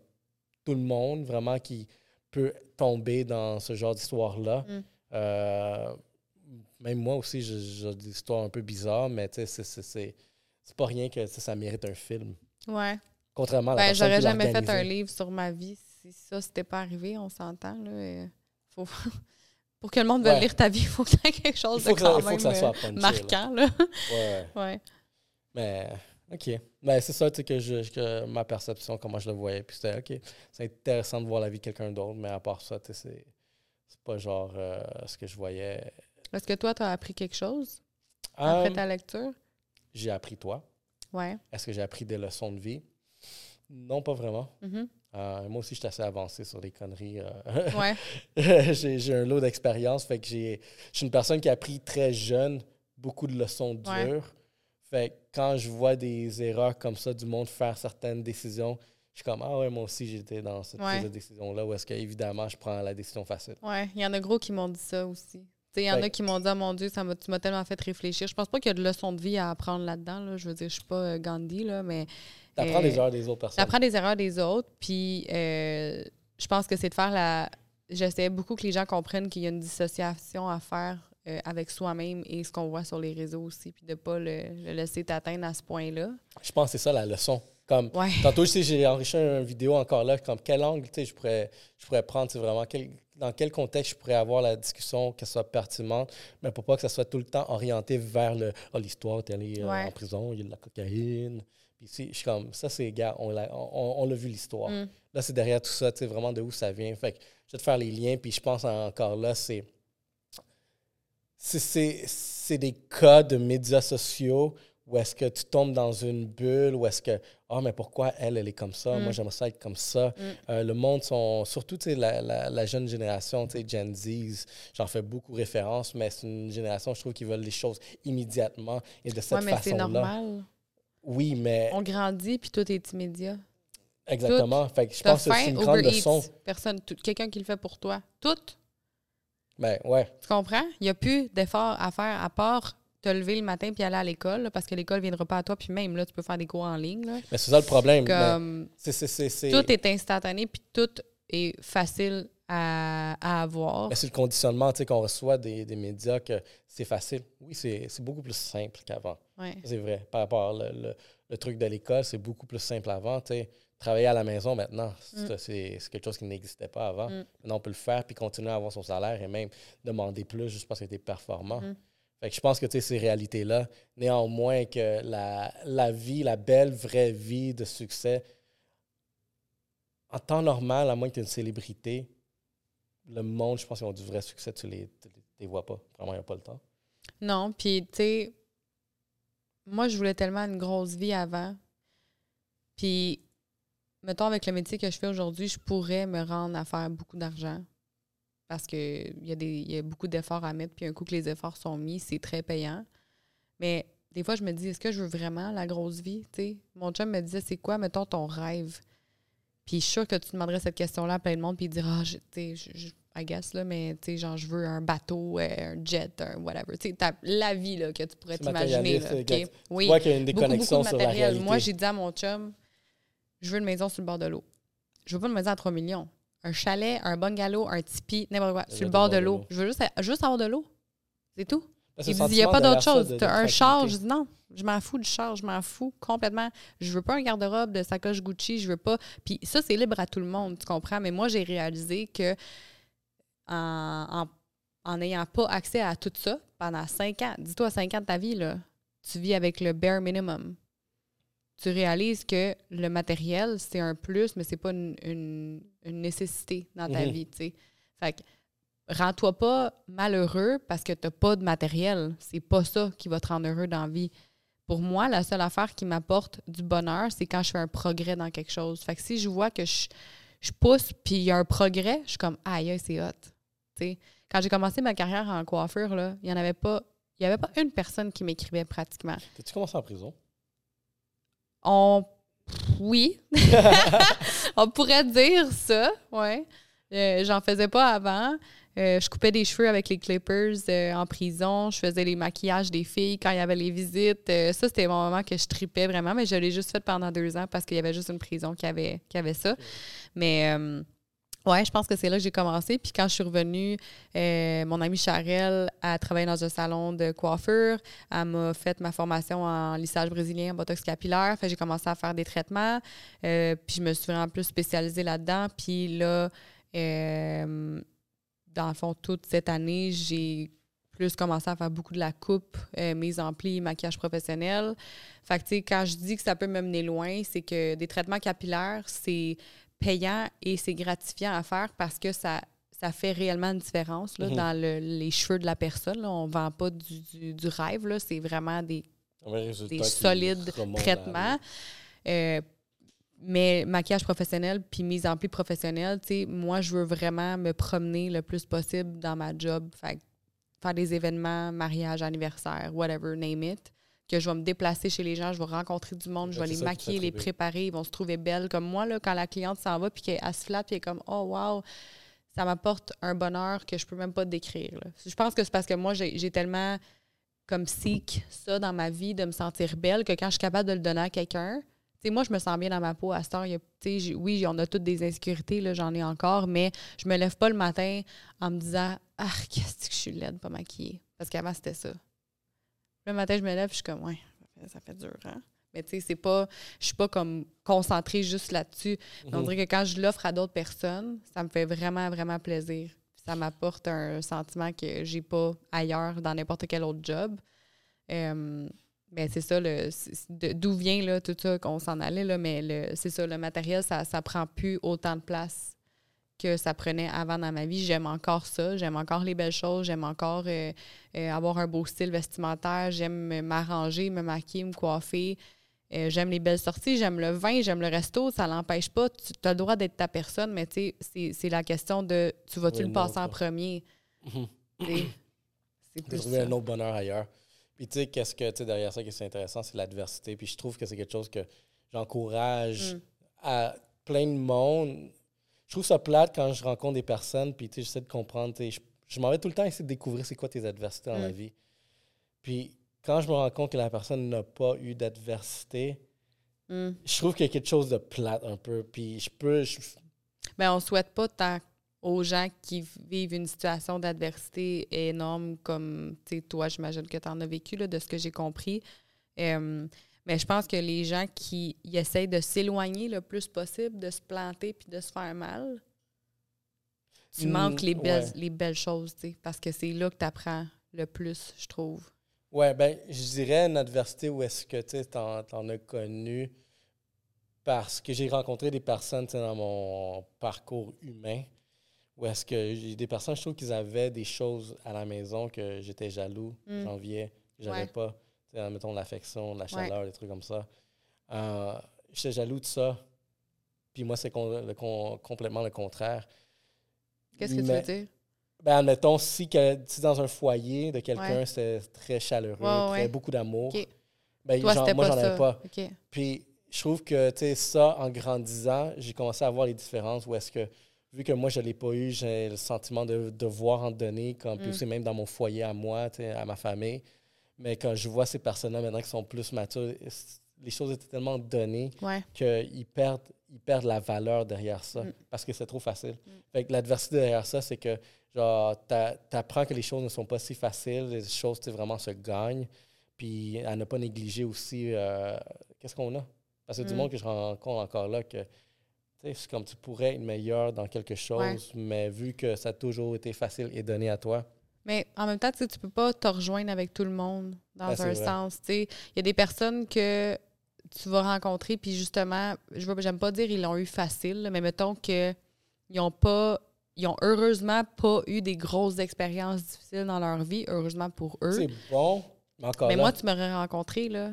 tout le monde, vraiment qui peut tomber dans ce genre d'histoire-là. Mm. Euh, même moi aussi, j'ai des histoires un peu bizarres, mais tu sais, c'est pas rien que ça mérite un film. Ouais. Contrairement à la ben, J'aurais jamais fait un livre sur ma vie si ça s'était pas arrivé, on s'entend. Là, faut... (laughs) Pour que le monde veuille lire ta vie, il faut que tu aies quelque chose de quand même euh, marquant. Là. Ouais. (laughs) ouais. Mais, OK. Ben, c'est ça que, je, que ma perception, comment je le voyais. Puis c'était, OK, c'est intéressant de voir la vie de quelqu'un d'autre, mais à part ça, c'est pas genre euh, ce que je voyais. Est-ce que toi, tu as appris quelque chose après euh, ta lecture? J'ai appris toi. Ouais. Est-ce que j'ai appris des leçons de vie? Non, pas vraiment. Mm-hmm. Euh, moi aussi, je suis assez avancé sur les conneries. Euh. Ouais. (laughs) j'ai un lot d'expérience. Fait que j'ai. Je suis une personne qui a appris très jeune beaucoup de leçons dures. Fait que quand je vois des erreurs comme ça du monde faire certaines décisions, je suis comme Ah ouais, moi aussi j'étais dans cette décision-là où est-ce qu'évidemment je prends la décision facile. Ouais, il y en a gros qui m'ont dit ça aussi. Il y en a qui m'ont dit, oh, mon Dieu, ça tu m'as tellement fait réfléchir. Je pense pas qu'il y a de leçons de vie à apprendre là-dedans. Là. Je veux dire, je suis pas euh, Gandhi, là, mais T'apprends des erreurs des autres personnes. T'apprends des erreurs des autres, puis euh, je pense que c'est de faire la. J'essaie beaucoup que les gens comprennent qu'il y a une dissociation à faire euh, avec soi-même et ce qu'on voit sur les réseaux aussi, puis de ne pas le, laisser t'atteindre à ce point-là. Je pense que c'est ça la leçon. Comme, (laughs) Tantôt, je sais, j'ai enrichi une vidéo encore là, comme quel angle je pourrais, je pourrais prendre, vraiment quel, dans quel contexte je pourrais avoir la discussion, qu'elle soit pertinente, mais pour pas que ça soit tout le temps orienté vers le oh, l'histoire, t'es allé euh, en prison, il y a de la cocaïne, puis je suis comme, ça, c'est, gars, on l'a, on, l'a vu l'histoire. Mm. Là, c'est derrière tout ça, tu sais, vraiment de où ça vient. Fait que je vais te faire les liens, puis je pense encore là, c'est. C'est, des cas de médias sociaux où est-ce que tu tombes dans une bulle, où est-ce que, ah, mais pourquoi elle, elle est comme ça? Moi, mm. j'aimerais ça être comme ça. Mm. Euh, le monde, sont, surtout, tu sais, la, la, jeune génération, tu sais, Gen Z, j'en fais beaucoup référence, mais c'est une génération, je trouve, qui veulent les choses immédiatement et de cette ouais, mais C'est normal. Oui, mais. On grandit, puis tout est immédiat. Exactement. fait que je pense que c'est une grande leçon. Personne, quelqu'un qui le fait pour toi. Tout. Ben, ouais. Tu comprends? Il n'y a plus d'efforts à faire à part te lever le matin puis aller à l'école parce que l'école ne viendra pas à toi. Puis même là, tu peux faire des cours en ligne. Mais c'est ça le problème. Tout est instantané puis tout est facile à, avoir. Mais c'est le conditionnement qu'on reçoit des, des médias que c'est facile. Oui, c'est beaucoup plus simple qu'avant. C'est vrai. Par rapport au le, le, truc de l'école, c'est beaucoup plus simple avant. Travailler à la maison maintenant, mm. c'est quelque chose qui n'existait pas avant. Mm. Maintenant, on peut le faire puis continuer à avoir son salaire et même demander plus juste parce que tu es performant. Mm. Fait que je pense que ces réalités-là, néanmoins que la, la vie, la belle, vraie vie de succès, en temps normal, à moins que tu aies une célébrité, le monde, je pense qu'ils ont du vrai succès, tu les, les, vois pas. Vraiment, il n'y a pas le temps. Non, puis tu sais, moi, je voulais tellement une grosse vie avant. Puis, mettons, avec le métier que je fais aujourd'hui, je pourrais me rendre à faire beaucoup d'argent. Parce qu'il y, a y a beaucoup d'efforts à mettre, puis un coup que les efforts sont mis, c'est très payant. Mais des fois, je me dis, est-ce que je veux vraiment la grosse vie? sais? Mon chum me disait, c'est quoi, mettons, ton rêve? Puis je suis sûre que tu demanderais cette question-là à plein de monde, puis il dira, ah, je, je, I guess, là, mais tu sais, genre, je veux un bateau, euh, un jet, un whatever. Tu sais, la vie là, que tu pourrais t'imaginer. Oui. Tu vois qu'il y a une déconnexion sur la réalité. Moi, j'ai dit à mon chum, je veux une maison sur le bord de l'eau. Je veux pas une maison à 3 millions. Un chalet, un bungalow, un tipi, n'importe quoi, sur le bord de l'eau. Je veux juste, juste avoir de l'eau. C'est tout. Il n'y a pas d'autre chose. Tu as un char, je dis non, je m'en fous du char, je m'en fous complètement. Je veux pas un garde-robe de sacoche Gucci, je veux pas. Puis ça, c'est libre à tout le monde, tu comprends? Mais moi, j'ai réalisé que en n'ayant pas accès à tout ça pendant cinq ans, dis-toi, cinq ans de ta vie, là, tu vis avec le bare minimum. Tu réalises que le matériel, c'est un plus, mais c'est pas une, nécessité dans ta mhm. vie, tu sais. Fait que rends-toi pas malheureux parce que tu n'as pas de matériel. C'est pas ça qui va te rendre heureux dans la vie. Pour moi, la seule affaire qui m'apporte du bonheur, c'est quand je fais un progrès dans quelque chose. Fait que si je vois que je, pousse puis il y a un progrès, je suis comme aïe, c'est hot. Quand j'ai commencé ma carrière en coiffure, il n'y en avait pas. Il avait pas une personne qui m'écrivait pratiquement. T'as-tu commencé en prison? On. Oui. (laughs) On pourrait dire ça, ouais. Euh, j'en faisais pas avant. Euh, je coupais des cheveux avec les clippers euh, en prison. Je faisais les maquillages des filles quand il y avait les visites. ça, c'était mon moment que je tripais vraiment, mais je l'ai juste fait pendant deux ans parce qu'il y avait juste une prison qui avait, qui avait ça. Mais ouais, je pense que c'est là que j'ai commencé. Puis quand je suis revenue, mon amie Charelle a travaillé dans un salon de coiffure. Elle m'a fait ma formation en lissage brésilien, en botox capillaire. Fait j'ai commencé à faire des traitements. puis je me suis vraiment plus spécialisée là-dedans. Puis là, euh, dans le fond, toute cette année, j'ai plus commencé à faire beaucoup de la coupe, euh, mise en pli, maquillage professionnel. Fait que, tu sais, quand je dis que ça peut me mener loin, c'est que des traitements capillaires, c'est payant et c'est gratifiant à faire parce que ça, ça fait réellement une différence là, mhm. dans les cheveux de la personne. On ne vend pas du, du, rêve, c'est vraiment des, des solides traitements. Euh, mais maquillage professionnel puis mise en pli professionnelle, tu sais, moi, je veux vraiment me promener le plus possible dans ma job. Fait faire des événements, mariage, anniversaire, whatever, name it. Que je vais me déplacer chez les gens, je vais rencontrer du monde, je vais les maquiller, les préparer, ils vont se trouver belles. Comme moi, là, quand la cliente s'en va puis qu'elle se flatte, puis elle est comme, oh, wow, ça m'apporte un bonheur que je peux même pas décrire. Je pense que c'est parce que moi, j'ai tellement comme seek ça dans ma vie, de me sentir belle, que quand je suis capable de le donner à quelqu'un, moi, je me sens bien dans ma peau à cette heure. oui, on a toutes des insécurités, j'en ai encore, mais je me lève pas le matin en me disant Ah, qu'est-ce que je suis laide, pas maquillée. Parce qu'avant, c'était ça. Le matin, je me lève, je suis comme Ouais, ça fait, dur, hein? Mais tu sais, c'est pas. Je suis pas comme concentrée juste là-dessus. On mhm. dirait que quand je l'offre à d'autres personnes, ça me fait vraiment, vraiment plaisir. Ça m'apporte un sentiment que j'ai pas ailleurs dans n'importe quel autre job. Euh, ben c'est ça, d'où vient là, tout ça qu'on s'en allait, là, mais c'est ça, le matériel, ça ne prend plus autant de place que ça prenait avant dans ma vie. J'aime encore ça, j'aime encore les belles choses, j'aime encore euh, euh, avoir un beau style vestimentaire, j'aime m'arranger, me maquiller, me coiffer. Euh, j'aime les belles sorties, j'aime le vin, j'aime le resto, ça l'empêche pas. Tu as le droit d'être ta personne, mais tu sais, c'est la question de tu vas-tu le passer en premier? Mhm. C'est plus. Trouver un autre bonheur ailleurs. Puis tu sais, qu'est-ce que, tu sais, derrière ça, qui est intéressant, c'est l'adversité. Puis je trouve que c'est quelque chose que j'encourage mm. à plein de monde. Je trouve ça plate quand je rencontre des personnes, puis tu sais, j'essaie de comprendre. Je, je m'en vais tout le temps essayer de découvrir c'est quoi tes adversités dans la mm. vie. Puis quand je me rends compte que la personne n'a pas eu d'adversité, mm. je trouve qu'il y a quelque chose de plate un peu. Puis je peux. Mais on souhaite pas tant aux gens qui vivent une situation d'adversité énorme comme toi, j'imagine que tu en as vécu, là, de ce que j'ai compris. Euh, mais je pense que les gens qui essayent de s'éloigner le plus possible, de se planter puis de se faire mal, tu mm, manques les belles, les belles choses, parce que c'est là que tu apprends le plus, je trouve. Ouais, ben, je dirais une adversité où est-ce que tu en, en as connu parce que j'ai rencontré des personnes dans mon parcours humain ou est-ce que j'ai des personnes, je trouve qu'ils avaient des choses à la maison que j'étais jaloux, mm. j'enviais, que j'avais pas. mettons l'affection, la chaleur, des trucs comme ça. Euh, j'étais jaloux de ça. Puis moi, c'est complètement le contraire. Qu'est-ce que tu veux dire? Ben, admettons, si, que, si dans un foyer de quelqu'un, c'est très chaleureux, très beaucoup d'amour, ben, moi, j'en avais pas. Puis je trouve que, tu sais, ça, en grandissant, j'ai commencé à voir les différences où est-ce que vu que moi, je ne l'ai pas eu, j'ai le sentiment de devoir en donner, comme, mm. aussi même dans mon foyer à moi, à ma famille. Mais quand je vois ces personnes-là maintenant qui sont plus matures, les choses étaient tellement données qu'ils perdent, ils perdent la valeur derrière ça Mm. parce que c'est trop facile. Mm. Fait que l'adversité derrière ça, c'est que genre, tu apprends que les choses ne sont pas si faciles, les choses vraiment se gagnent. Puis à ne pas négliger aussi euh, qu'est-ce qu'on a? Parce que du Mm. monde que je rencontre encore là, que c'est comme tu pourrais être meilleur dans quelque chose, mais vu que ça a toujours été facile et donné à toi, Mais en même temps, tu tu peux pas te rejoindre avec tout le monde dans Ben, c'est un sens. Il y a des personnes que tu vas rencontrer, puis justement, je j'aime pas dire ils l'ont eu facile, mais mettons que ils ont pas, ils ont heureusement pas eu des grosses expériences difficiles dans leur vie, heureusement pour eux. c'est bon, mais encore Mais là, moi, tu m'aurais rencontré, là.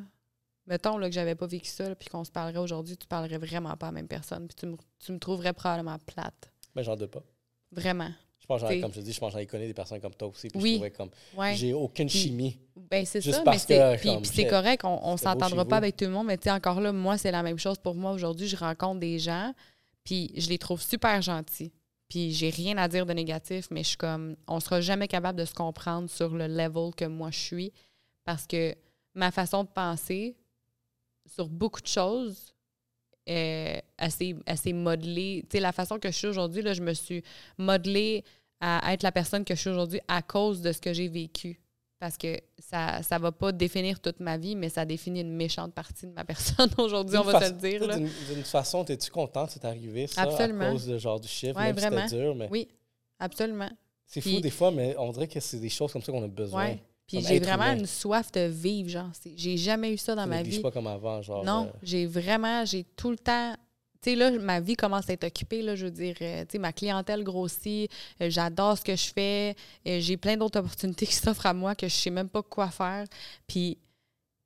Mettons là, que j'avais pas vécu ça, puis qu'on se parlerait aujourd'hui, tu parlerais vraiment pas à la même personne, puis tu me, tu me trouverais probablement plate. mais j'en doute pas. Vraiment. Je pense, comme je te dis, je pense que j'en ai connu des personnes comme toi aussi, puis Oui. je trouvais comme, Ouais. j'ai aucune chimie. Ben, c'est ça, mais c'est, puis, c'est correct, on, beau s'entendra pas vous. avec tout le monde, mais tu sais, encore là, moi, c'est la même chose pour moi aujourd'hui. Je rencontre des gens, puis je les trouve super gentils. Puis j'ai rien à dire de négatif, mais je suis comme, on sera jamais capable de se comprendre sur le level que moi je suis, parce que ma façon de penser sur beaucoup de choses, est assez, assez modelée. Tu sais, la façon que je suis aujourd'hui, là, je me suis modelée à être la personne que je suis aujourd'hui à cause de ce que j'ai vécu. Parce que ça ne va pas définir toute ma vie, mais ça définit une méchante partie de ma (laughs) personne aujourd'hui, on va te le dire. D'une façon, es-tu content que c'est arrivé, ça, Absolument. à cause de genre du chiffre, Ouais, même si vraiment. c'était dur, mais Oui, absolument. c'est fou Puis- des fois, mais on dirait que c'est des choses comme ça qu'on a besoin. Ouais. Puis j'ai vraiment humain. une soif de vivre, genre. J'ai jamais eu ça dans Tu ma vie. pas comme avant, genre. Non, euh, j'ai vraiment, j'ai tout le temps. Tu sais, là, ma vie commence à être occupée, là, je veux dire. euh, tu sais, ma clientèle grossit, euh, j'adore ce que je fais, j'ai plein d'autres opportunités qui s'offrent à moi que je sais même pas quoi faire. Puis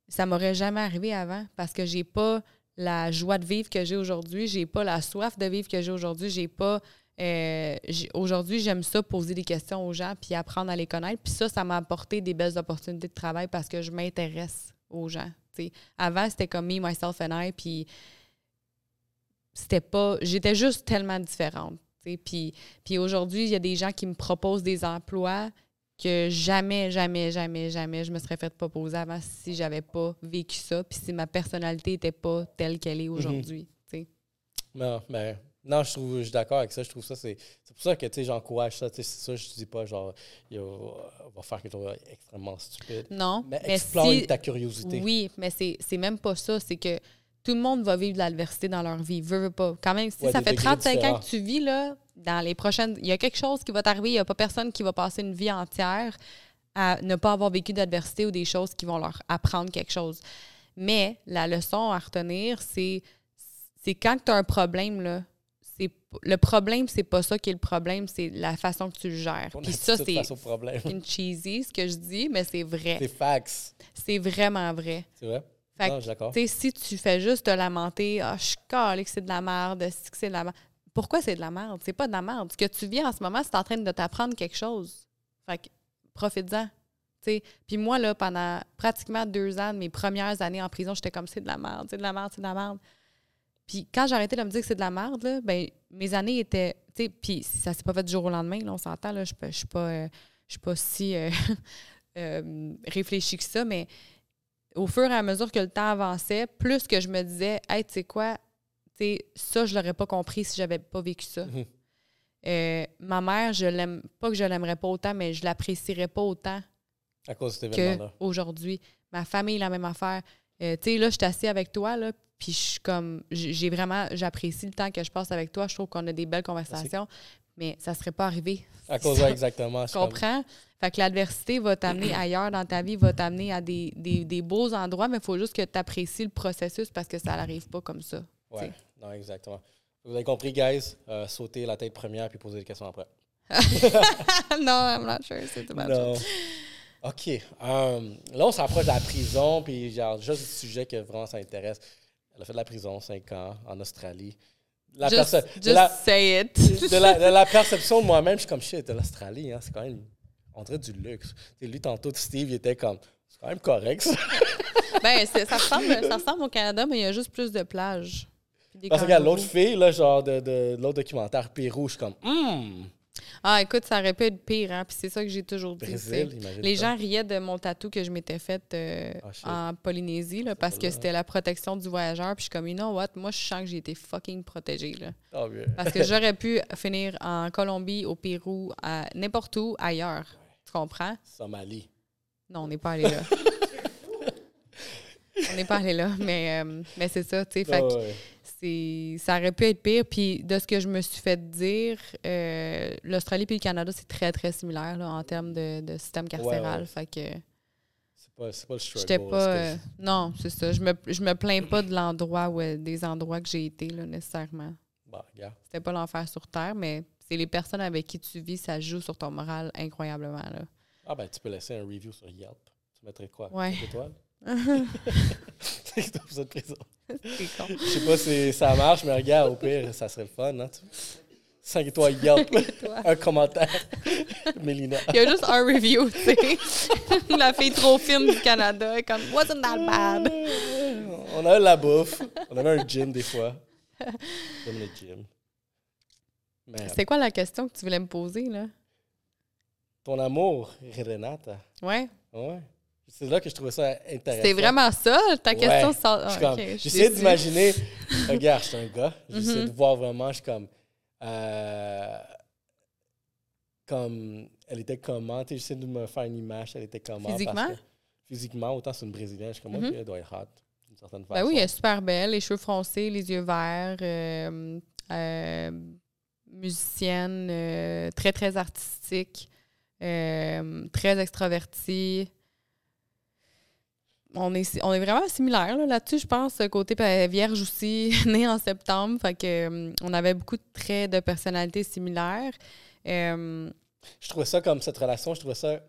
ça m'aurait jamais arrivé avant parce que j'ai pas la joie de vivre que j'ai aujourd'hui, j'ai pas la soif de vivre que j'ai aujourd'hui, j'ai pas. Euh, aujourd'hui, j'aime ça, poser des questions aux gens puis apprendre à les connaître. Puis ça, ça m'a apporté des belles opportunités de travail parce que je m'intéresse aux gens. Avant, c'était comme me, myself and I, puis c'était pas. J'étais juste tellement différente. Puis, puis aujourd'hui, il y a des gens qui me proposent des emplois que jamais, jamais, jamais, jamais je me serais fait proposer avant si j'avais pas vécu ça, puis si ma personnalité n'était pas telle qu'elle est aujourd'hui. tu sais. Non, ben, non, je trouve, je suis d'accord avec ça. Je trouve ça, c'est, c'est pour ça que, tu sais, j'encourage ça. Tu sais, c'est ça, je dis pas, genre, on va faire quelque chose d'extrêmement stupide. Non, Mais, mais explore si- ta curiosité. Oui, mais c'est c'est même pas ça. C'est que tout le monde va vivre de l'adversité dans leur vie. Veux, veux pas. Quand même, si Ouais, ça fait degrés 35 ans que tu vis, là, dans les prochaines. Il y a quelque chose qui va t'arriver. Il n'y a pas personne qui va passer une vie entière à ne pas avoir vécu d'adversité ou des choses qui vont leur apprendre quelque chose. Mais la leçon à retenir, c'est c'est quand tu as un problème, là. C'est- Le problème, c'est pas ça qui est le problème, c'est la façon que tu le gères. Puis ça, c'est une cheesy, ce que je dis, mais c'est vrai. C'est fax. C'est vraiment vrai. C'est vrai? Fait non, que, si tu fais juste te lamenter, ah, je suis que c'est de la merde, c'est que c'est de la merde. Pourquoi c'est de la merde? C'est pas de la merde. Ce que tu vis en ce moment, c'est en train de t'apprendre quelque chose. Fait que profite-en. Puis moi, là, pendant pratiquement deux ans de mes premières années en prison, j'étais comme c'est de la merde, c'est de la merde, c'est de la merde. Puis quand j'ai arrêté de me dire que c'est de la merde, là, ben, mes années étaient. tu sais, Puis ça s'est pas fait du jour au lendemain, là, on s'entend, je ne suis pas, euh, suis pas si euh, (laughs) euh, réfléchie que ça, mais au fur et à mesure que le temps avançait, plus que je me disais, hey, tu sais quoi, ça, je l'aurais pas compris si j'avais pas vécu ça. Mhm. Euh, ma mère, je l'aime pas que je l'aimerais pas autant, mais je l'apprécierais pas autant À cause de cet événement-là. qu'aujourd'hui. Ma famille, la même affaire. Euh, tu sais, là, je suis assise avec toi, là, puis je suis comme, j'ai vraiment, j'apprécie le temps que je passe avec toi. Je trouve qu'on a des belles conversations, mais ça serait pas arrivé. À cause, (laughs) Ça- ouais, exactement. je comprends? Fait que l'adversité va t'amener (clears throat) ailleurs dans ta vie, va t'amener à des, des- des beaux endroits, mais il faut juste que tu apprécies le processus parce que ça n'arrive pas comme ça. Ouais, non, exactement. Vous avez compris, guys? Euh, sauter la tête première puis poser des questions après. (laughs) non, I'm not sure. C'est tout Non. OK. euh, là, on s'approche de la prison, puis genre, juste du sujet que vraiment ça intéresse. Elle a fait de la prison, 5 ans, en Australie. La Just, de, la, say it. de, la, de la perception de moi-même, je suis comme shit, de l'Australie, hein, c'est quand même, on dirait du luxe. Lui, tantôt, Steve, il était comme, c'est quand même correct, ça. (laughs) ben, ça, ressemble, (laughs) ça ressemble au Canada, mais il y a juste plus de plages. Parce que l'autre fille, là, genre, de, de, de l'autre documentaire, Pérou, je suis comme, hum, Ah, écoute, ça aurait pu être pire, hein? Puis c'est ça que j'ai toujours dit. les gens riaient de mon tatou que je m'étais fait euh, ah, en Polynésie, là, parce que c'était la protection du voyageur. Puis je suis comme, you know what? Moi, je sens que j'ai été fucking protégée, là. Oh, parce que j'aurais pu finir en Colombie, au Pérou, à n'importe où ailleurs. Tu comprends? Somalie. Non, on n'est pas allé là. (laughs) on n'est pas allé là, mais, euh, mais c'est ça, tu sais. Fait ça aurait pu être pire. Puis de ce que je me suis fait dire, euh, l'Australie et le Canada, c'est très, très similaire là, en termes de, de système carcéral. Fait que. C'est pas, pas le pas. Euh, non, c'est ça. Je me, je me plains pas de l'endroit ou des endroits que j'ai été, là, nécessairement. Bah, C'était pas l'enfer sur Terre, mais c'est les personnes avec qui tu vis, ça joue sur ton moral incroyablement. Là. Ah, ben, tu peux laisser un review sur Yelp. Tu mettrais quoi? Ouais. étoiles? (laughs) Je sais pas si ça marche, mais regarde, au pire, ça serait le fun, hein? 5 étoiles Yelp, un commentaire, (laughs) Mélina. Il y a juste un review, tu sais. (laughs) la fille trop fine du Canada est comme Wasn't that bad? On avait la bouffe. On avait un gym des fois. Comme le gym. C'est quoi la question que tu voulais me poser, là? Ton amour, Renata? Ouais. Ouais. C'est là que je trouvais ça intéressant. C'est vraiment ça, ta question? Ah, j'essaie d'imaginer, (laughs) regarde, je suis un gars, j'essaie de mhm. voir vraiment, je suis comme, euh, comme, elle était comment, j'essaie de me faire une image, elle était comment. Physiquement? physiquement, autant c'est une Brésilienne, je suis comme, mm elle doit être hot, d'une certaine façon. Ben oui, elle est super belle, les cheveux froncés, les yeux verts, euh, euh, musicienne, très, très artistique, très extravertie on est, on est vraiment similaires là-dessus, je pense. Côté vierge aussi, (laughs) né en septembre. Fait que, hum, on avait beaucoup de traits de personnalité similaires. Hum, je trouvais ça comme cette relation, je trouvais ça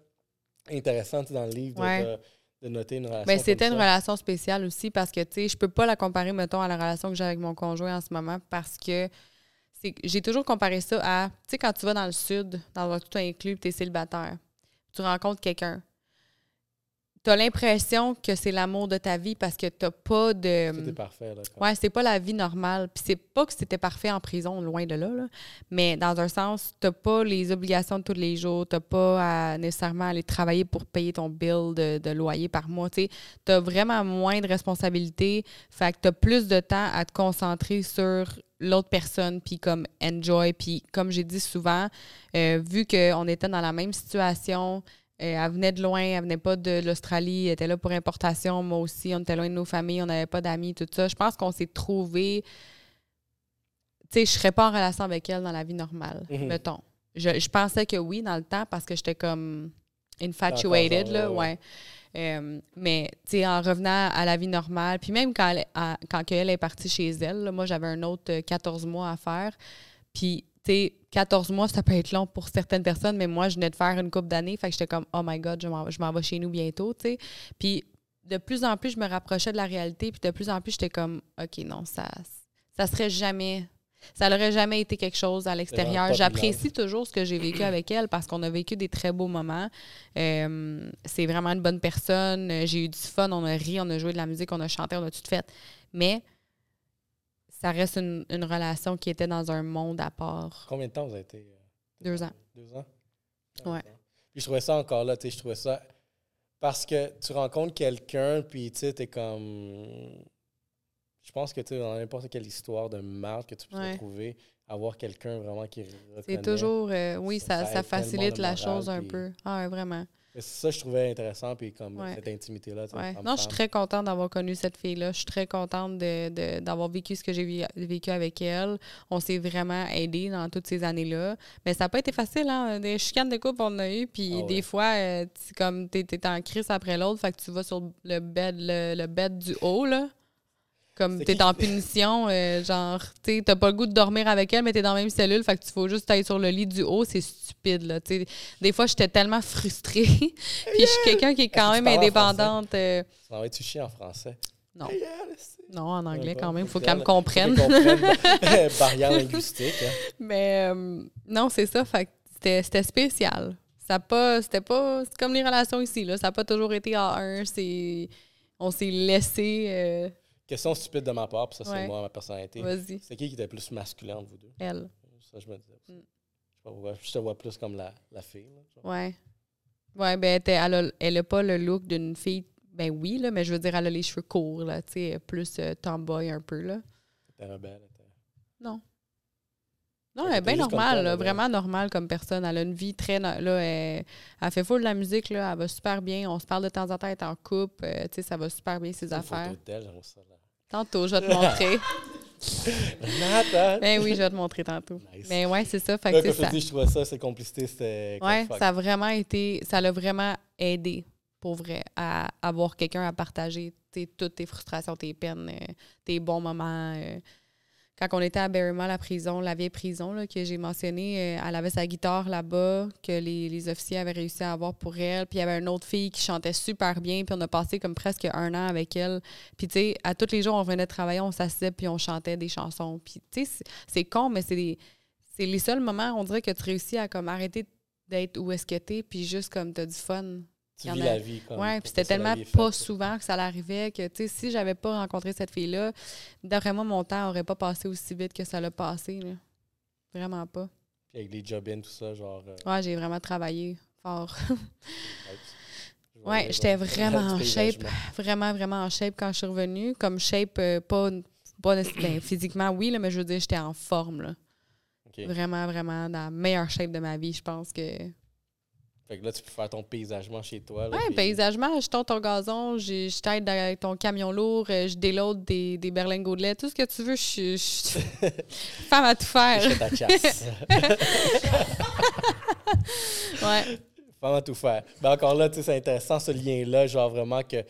intéressant dans le livre de, noter une relation. Ben, c'était une relation spéciale aussi parce que, tu sais, je peux pas la comparer, mettons, à la relation que j'ai avec mon conjoint en ce moment parce que j'ai toujours comparé ça à, tu sais, quand tu vas dans le sud, dans un tout inclus, tu es célibataire, tu rencontres quelqu'un tu as l'impression que c'est l'amour de ta vie parce que tu pas de. C'était parfait, là. Ouais, c'est pas la vie normale. Puis c'est pas que c'était parfait en prison, loin de là, là. mais dans un sens, tu pas les obligations de tous les jours. Tu pas à nécessairement aller travailler pour payer ton bill de, loyer par mois. Tu as vraiment moins de responsabilités. Fait que tu as plus de temps à te concentrer sur l'autre personne, puis comme enjoy. Puis comme j'ai dit souvent, euh, vu qu'on était dans la même situation, elle venait de loin, elle venait pas de l'Australie, elle était là pour importation. Moi aussi, on était loin de nos familles, on n'avait pas d'amis, tout ça. Je pense qu'on s'est trouvé. Tu sais, je serais pas en relation avec elle dans la vie normale, mhm. mettons. Je, pensais que oui dans le temps parce que j'étais comme infatuated, là, ouais. Euh, mais, tu sais, en revenant à la vie normale, puis même quand elle, quand elle est partie chez elle, moi, j'avais un autre 14 mois à faire. Puis, tu sais, 14 mois, ça peut être long pour certaines personnes, mais moi, je venais de faire une couple d'années, fait que j'étais comme, oh my God, je m'en vais chez nous bientôt, tu sais. Puis de plus en plus, je me rapprochais de la réalité, puis de plus en plus, j'étais comme, OK, non, ça, ça serait jamais, ça n'aurait jamais été quelque chose à l'extérieur. J'apprécie toujours ce que j'ai vécu avec elle parce qu'on a vécu des très beaux moments. Euh, c'est vraiment une bonne personne. J'ai eu du fun, on a ri, on a joué de la musique, on a chanté, on a tout fait. Mais ça reste une, relation qui était dans un monde à part. Combien de temps vous avez été? Euh, Deux ans. Deux ans? ouais. Puis je trouvais ça encore là, tu sais, je trouvais ça. Parce que tu rencontres quelqu'un, puis tu sais, t'es comme. Je pense que tu dans n'importe quelle histoire de marque que tu peux trouver, avoir quelqu'un vraiment qui. C'est toujours. Euh, oui, ça, ça, facilite la chose un peu. Ah, vraiment. C'est ça je trouvais intéressant, puis comme cette intimité-là. Non, je suis très contente d'avoir connu cette fille-là. Je suis très contente d'avoir de, vécu ce que j'ai vécu avec elle. On s'est vraiment aidés dans toutes ces années-là. Mais ça n'a pas été facile, hein? Des chicanes de couple, on a eu, puis ah des fois, euh, comme tu es, en crise après l'autre, fait que tu vas sur le bed, le, le bed du haut, là. Comme t'es en punition, euh, genre, tu t'as pas le goût de dormir avec elle, mais t'es dans la même cellule, fait que tu faut juste aller sur le lit du haut, c'est stupide, là. T'sais. Des fois, j'étais tellement frustrée. (laughs) Puis je suis quelqu'un qui est quand même indépendante. Euh... Ça tu chier en français? Non. Non, en anglais quand même. Il faut qu'elle me comprenne. (laughs) (laughs) Barrière linguistique. Hein. Mais euh, non, c'est ça. Fait que c'était spécial. Ça pas. C'était pas. C'est comme les relations ici, là. Ça n'a pas toujours été à un. On s'est laissé. Question stupide de ma part, puis ça, c'est moi, ma personnalité. Vas-y. C'est qui qui était plus masculin entre vous deux? Elle. Ça, je me disais aussi. Mm. Je te vois plus comme la, la fille. Là, ouais. Ouais, ben, elle, elle a pas le look d'une fille ben oui, là, mais je veux dire, elle a les cheveux courts, là, tu sais, plus euh, tomboy un peu, là. T'es rebelle, Non. Non, elle est bien normale, vraiment normale comme personne. Elle a une vie très. Là, elle, fait full de la musique, là, elle va super bien. On se parle de temps en temps, elle est en couple, euh, tu sais, ça va super bien, ses affaires. Tantôt, je vais te montrer. (laughs) ben oui, je vais te montrer tantôt. Mais ouais, c'est ça. Fait que, ça. je trouvais ça, cette complicité, c'était. Ouais, ça a vraiment été. Ça l'a vraiment aidé pour vrai, à avoir quelqu'un à partager toutes tes frustrations, tes peines, euh, tes bons moments. Euh. Quand on était à Berryman, la prison, la vieille prison là, que j'ai mentionné, euh, elle avait sa guitare là-bas, que les, officiers avaient réussi à avoir pour elle. Puis il y avait une autre fille qui chantait super bien, puis on a passé comme presque un an avec elle. Puis tu sais, à tous les jours, on venait travailler, on s'assisait, puis on chantait des chansons. Puis tu sais, c'est con, mais c'est c'est les seuls moments, on dirait que tu réussis à comme arrêter d'être où est-ce que t'es, puis juste comme t'as du fun tu vis la vie. Comme, ouais, puis c'était tellement pas souvent que ça l'arrivait que, tu sais, si j'avais pas rencontré cette fille-là, d'après moi, mon temps aurait pas passé aussi vite que ça l'a passé. Là. Vraiment pas. Puis avec les job tout ça, genre. Euh, ouais, j'ai vraiment travaillé fort. (laughs) ouais, j'étais vraiment en shape. Vraiment, vraiment en shape quand je suis revenue. Comme shape, euh, pas, pas ben, physiquement, oui, là, mais je veux dire, j'étais en forme. Là. Vraiment, vraiment dans la meilleure shape de ma vie, je pense que fait que là, tu peux faire ton paysagement chez toi. Oui, paysagement, je ton gazon, je t'aide avec ton camion lourd, euh, je déload des, des berlingots de lait, tout ce que tu veux, je suis (laughs) femme à tout faire. Je ta chasse. (laughs) ouais. Femme à tout faire. Ben encore là, tu sais, c'est intéressant ce lien-là, genre vraiment que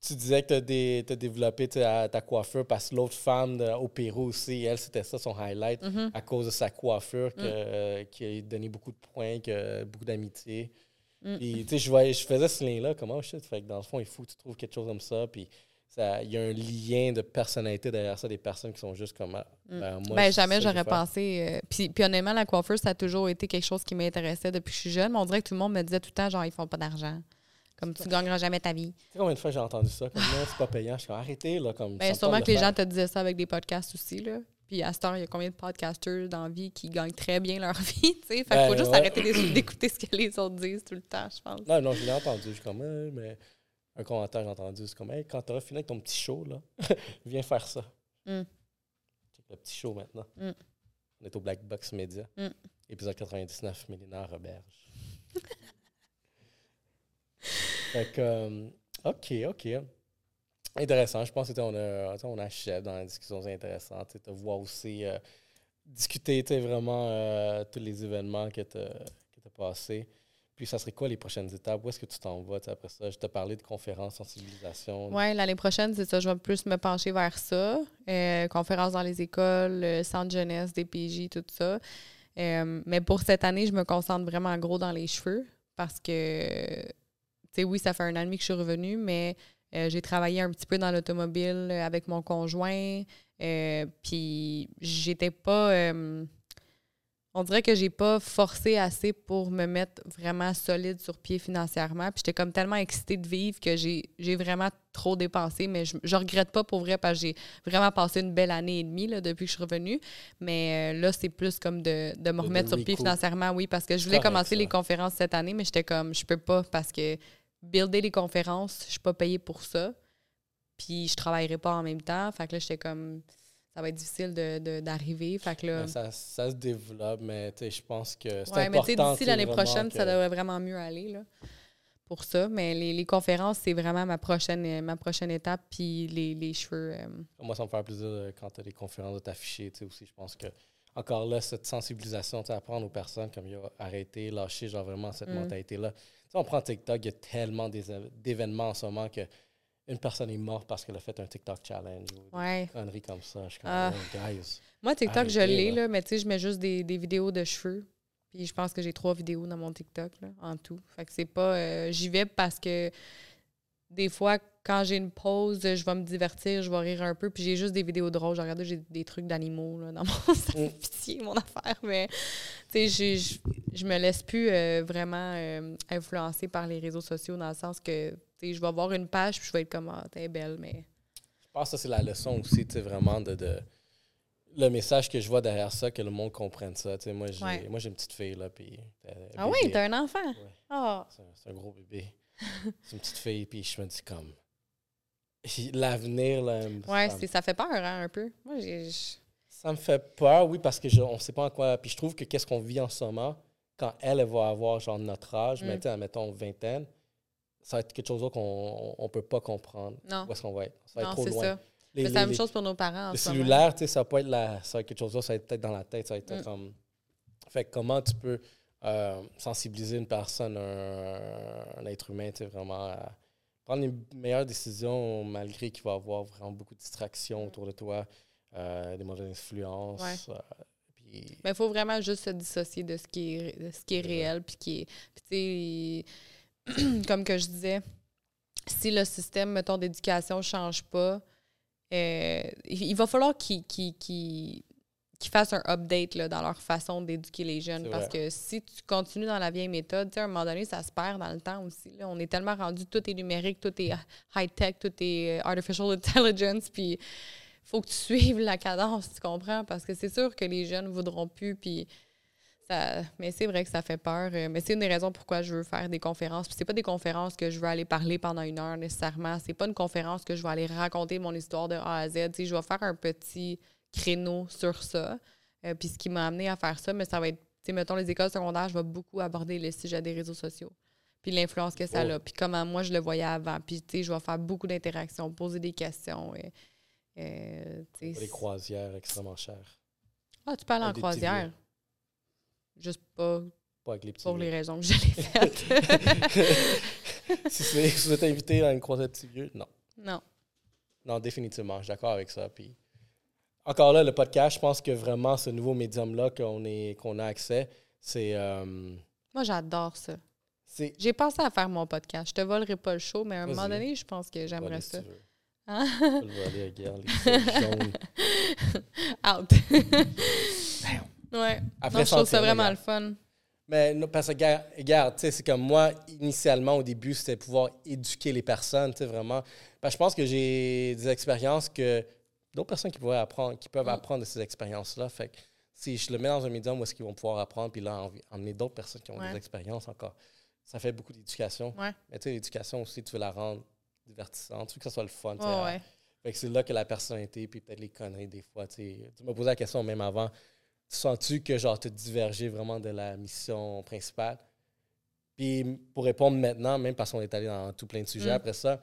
tu disais que tu as, développé ta, coiffure parce que l'autre femme au Pérou aussi, elle, c'était ça son highlight mm-hmm. à cause de sa coiffure mm. euh, qui a donné beaucoup de points, que, beaucoup d'amitié. Mm. Puis, tu sais, je, je faisais ce lien-là, comment je Fait que dans le fond, il faut que tu trouves quelque chose comme ça. Puis, il y a un lien de personnalité derrière ça, des personnes qui sont juste comme ah, mm. ben, moi, ben, jamais j'aurais pensé. Euh, puis, puis, honnêtement, la coiffure, ça a toujours été quelque chose qui m'intéressait depuis que je suis jeune. Mais on dirait que tout le monde me disait tout le temps, genre, ils font pas d'argent. Comme tu gagneras jamais ta vie. Tu sais combien de fois j'ai entendu ça? Comme là, c'est pas payant. Je suis arrêté, là. Comme, ben, sûrement que les gens te disaient ça avec des podcasts aussi, là. Puis à ce temps, il y a combien de podcasters dans la vie qui gagnent très bien leur (laughs) vie, tu sais? Fait qu'il faut ben, juste arrêter (coughs) d'écouter ce que les autres disent tout le temps, je pense. Non, non, je l'ai entendu. Je suis comme, mais un commentaire, j'ai entendu. C'est comme, hey, quand t'auras fini avec ton petit show, là, (laughs) viens faire ça. Mm. Le petit show maintenant. Mm. On est au Black Box Media. Mm. Épisode 99, Mélina Roberge. (laughs) Fait que, euh, OK, OK. Intéressant. Je pense qu'on a, on achève dans la discussion intéressante. Tu vois aussi euh, discuter vraiment euh, tous les événements que tu as, passés. Puis, ça serait quoi les prochaines étapes? Où est-ce que tu t'en vas après ça? Je t'ai parlé de conférences, sensibilisation. Oui, l'année prochaine, c'est ça. Je vais plus me pencher vers ça. conférences dans les écoles, centre jeunesse, DPJ, tout ça. mais pour cette année, je me concentre vraiment gros dans les cheveux parce que sais, oui, ça fait un an et demi que je suis revenue, mais euh, j'ai travaillé un petit peu dans l'automobile euh, avec mon conjoint. Euh, puis j'étais pas. on dirait que j'ai pas forcé assez pour me mettre vraiment solide sur pied financièrement. Puis j'étais comme tellement excitée de vivre que j'ai vraiment trop dépensé. Mais je, je regrette pas pour vrai parce que j'ai vraiment passé une belle année et demie là, depuis que je suis revenue. Mais là, c'est plus comme de, de me remettre sur pied financièrement, oui, parce que je voulais commencer les conférences cette année, mais j'étais comme je peux pas parce que builder les conférences, je suis pas payée pour ça. Puis je travaillerai pas en même temps. Fait que là, j'étais comme ça va être difficile d'arriver. De, fait que là, ça, ça, se développe, mais je pense que c'est ouais, important. mais d'ici l'année prochaine, ça devrait vraiment mieux aller là, pour ça. Mais les, les conférences, c'est vraiment ma prochaine, ma prochaine étape. Puis les, les cheveux. Euh, Moi, ça me fait plaisir euh, quand tu as les conférences de t'afficher aussi. Je pense que encore là, cette sensibilisation, apprendre aux personnes comme il a arrêté, lâché, genre vraiment cette mm. mentalité-là on prend TikTok, il y a tellement d'événements en ce moment que une personne est morte parce qu'elle a fait un TikTok challenge ou ouais. des conneries comme ça. Je suis comme, ah. guys, Moi, TikTok, je l'ai, là. mais tu sais, je mets juste des, des, vidéos de cheveux. Puis je pense que j'ai trois vidéos dans mon TikTok, là, en tout. Fait que c'est pas... Euh, j'y vais parce que des fois, quand j'ai une pause, je vais me divertir, je vais rire un peu. Puis j'ai juste des vidéos drôles. Je regarde, j'ai des trucs d'animaux dans mon. ça (laughs) mm. pitié, mon affaire. Mais, sais, je me laisse plus euh, vraiment euh, influencer par les réseaux sociaux dans le sens que, je vais voir une page puis je vais être comme, ah, t'es belle, mais. Je pense que ça, c'est la leçon aussi, tu sais, vraiment de, le message que je vois derrière ça, que le monde comprenne ça. moi, j'ai moi j'ai une petite fille, là, puis... Ah oui, t'as un enfant? Ah. C'est un, gros bébé. C'est une petite fille, puis je me dis comme... (laughs) L'avenir, là... Ouais, ça, ça fait peur, hein, un peu. Moi, j'ai... Ça me fait peur, oui, parce que je, on sait pas en quoi... Puis je trouve que qu'est-ce qu'on vit en ce moment, quand elle, va avoir, genre, notre âge, mm. mettons, mettons, vingtaine, ça va être quelque chose qu'on ne peut pas comprendre. Non. Où est-ce qu'on va être? Ça va être trop loin. Ça. C'est la même chose pour nos parents. Le cellulaire, tu sais, ça va pas être la, ça va être quelque chose là, ça va être peut-être dans la tête, ça va être mm. comme. Fait comment tu peux euh, sensibiliser une personne, un, être humain, tu sais, vraiment à prendre les meilleures décisions malgré qu'il va y avoir vraiment beaucoup de distractions autour de toi, euh, des mauvaises influences. Euh, Mais il faut vraiment juste se dissocier de ce qui est, de ce qui est réel, puis qui est. Puis, tu sais, (clears throat) comme que je disais, si le système, mettons, d'éducation ne change pas, il va falloir qu'ils fassent un update là, dans leur façon d'éduquer les jeunes. Parce que si tu continues dans la vieille méthode, à un moment donné, ça se perd dans le temps aussi. On est tellement rendu, tout est numérique, tout est high-tech, tout est euh, artificial (laughs) intelligence, puis faut que tu suives la cadence, tu comprends? Parce que c'est sûr que les jeunes ne voudront plus, puis mais c'est vrai que ça fait peur. Euh, mais c'est une des raisons pourquoi je veux faire des conférences. Puis c'est pas des conférences que je veux aller parler pendant une heure nécessairement. C'est pas une conférence que je vais aller raconter mon histoire de A à Z. je vais faire un petit créneau sur ça. Euh, puis ce qui m'a amené à faire ça, mais ça va être, tu sais, mettons, les écoles secondaires, je vais beaucoup aborder le sujet des réseaux sociaux. Puis l'influence que ça a. Puis comment moi je le voyais avant. Puis, tu sais, je vais faire beaucoup d'interactions, poser des questions. Et, euh, les croisières extrêmement chères. Ah, tu parles en croisière? Juste pas, pas avec les petits pour les raisons que je l'ai faites. (laughs) si, vous êtes invité à une croisette petits vieux, non. Non. Non, définitivement. Je suis d'accord avec ça. Puis, encore là, le podcast, je pense que vraiment, ce nouveau médium-là qu'on qu'on a accès, c'est. Euh, Moi, j'adore ça. J'ai pensé à faire mon podcast. Je te volerai pas le show, mais à un moment donné, je pense que j'aimerais ça. Hein? Je le voler, regarde, les (laughs) jaunes. Out. Ouais. Après, je trouve ça vraiment le fun. Mais parce que, regarde, c'est comme moi, initialement, au début, c'était pouvoir éduquer les personnes, tu sais, vraiment. Parce que je pense que j'ai des expériences que d'autres personnes qui, pourraient apprendre, qui peuvent mm. apprendre de ces expériences-là. Fait que si je le mets dans un médium où est-ce qu'ils vont pouvoir apprendre, puis là, emmener d'autres personnes qui ont des expériences encore, ça fait beaucoup d'éducation. Ouais. Mais tu sais, l'éducation aussi, tu veux la rendre divertissante, tu veux que ça soit le fun. ouais. Fait que c'est là que la personnalité, puis peut-être les conneries des fois. Tu m'as posé la question même avant sens-tu que genre te divergé vraiment de la mission principale? Puis pour répondre maintenant, même parce qu'on est allé dans tout plein de sujets mm. après ça,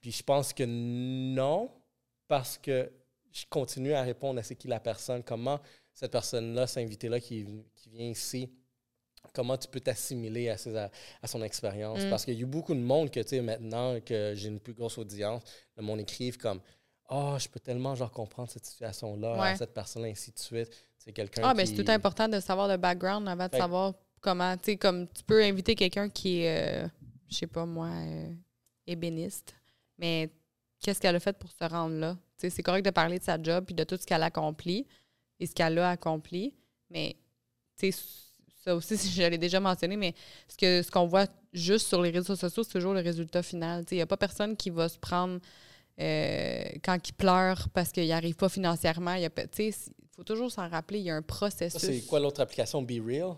puis je pense que non, parce que je continue à répondre à c'est qui la personne, comment cette personne-là, cet invité-là qui, qui, vient ici, comment tu peux t'assimiler à, à, son expérience? Mm. Parce qu'il y a beaucoup de monde que, tu sais, maintenant que j'ai une plus grosse audience, le monde écrive comme « Ah, oh, je peux tellement genre comprendre cette situation-là, cette personne-là, ainsi de suite. » C'est quelqu'un Ah, mais c'est tout important de savoir le background avant de savoir comment. Tu sais, comme tu peux inviter quelqu'un qui est, euh, je sais pas moi, euh, ébéniste, mais qu'est-ce qu'elle a fait pour se rendre là? C'est correct de parler de sa job puis de tout ce qu'elle a accompli et ce qu'elle a accompli, mais ça aussi, (laughs) je l'ai déjà mentionné, mais ce que ce qu'on voit juste sur les réseaux sociaux, c'est toujours le résultat final. Il n'y a pas personne qui va se prendre euh, quand il pleure parce qu'il n'arrive pas financièrement. Il faut toujours s'en rappeler, il y a un processus. C'est quoi l'autre application, Be Real?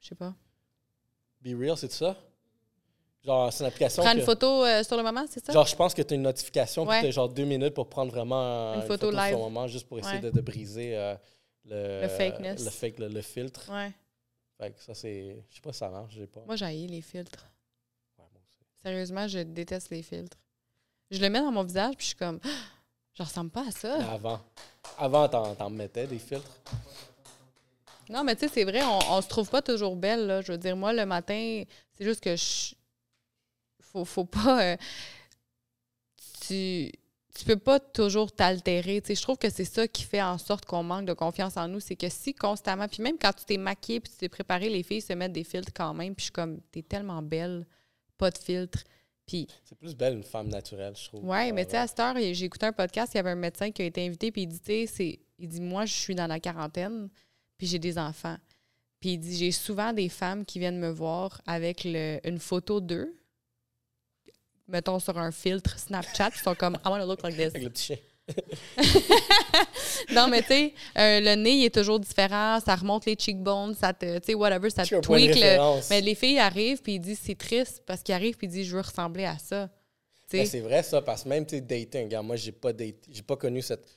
Je sais pas. Be Real, c'est ça? Genre, c'est une application. Prendre une photo euh, sur le moment, c'est ça? Genre, je pense que tu as une notification qui genre deux minutes pour prendre vraiment une, photo, live. sur le moment, juste pour essayer de, briser euh, le, le fakeness. Le fake, le, filtre. Ouais. Fait que ça, c'est. Je sais pas si ça marche, j'ai pas. Moi, j'ai les filtres. Ouais, moi aussi. Sérieusement, je déteste les filtres. Je le mets dans mon visage, puis je suis comme, (gasps) je ressemble pas à ça. avant, avant t'en mettais des filtres. Non, mais tu sais, c'est vrai, on, on se trouve pas toujours belle, là. Je veux dire, moi, le matin, c'est juste que je. Faut, faut pas. Euh, tu tu peux pas toujours t'altérer. Je trouve que c'est ça qui fait en sorte qu'on manque de confiance en nous. C'est que si constamment, puis même quand tu t'es maquillée puis tu t'es préparé, les filles se mettent des filtres quand même. Puis je suis comme, t'es tellement belle, pas de filtre. C'est plus belle une femme naturelle, je trouve. Oui, mais tu sais, à cette heure, j'ai écouté un podcast, il y avait un médecin qui a été invité, puis il dit, tu sais, il dit, moi, je suis dans la quarantaine, puis j'ai des enfants. Puis il dit, j'ai souvent des femmes qui viennent me voir avec le, une photo d'eux, mettons sur un filtre Snapchat, ils sont comme, I want to look like this. Avec le petit chien. (laughs) non, mais tu sais, euh, le nez, il est toujours différent. Ça remonte les cheekbones, ça te, tu sais, whatever, ça te tweak. Le... Mais les filles arrivent, puis ils disent c'est triste parce qu'ils arrivent, puis ils disent je veux ressembler à ça. Ben, c'est vrai, ça, parce que même, tu sais, dating, moi, j'ai pas, j'ai pas connu cette.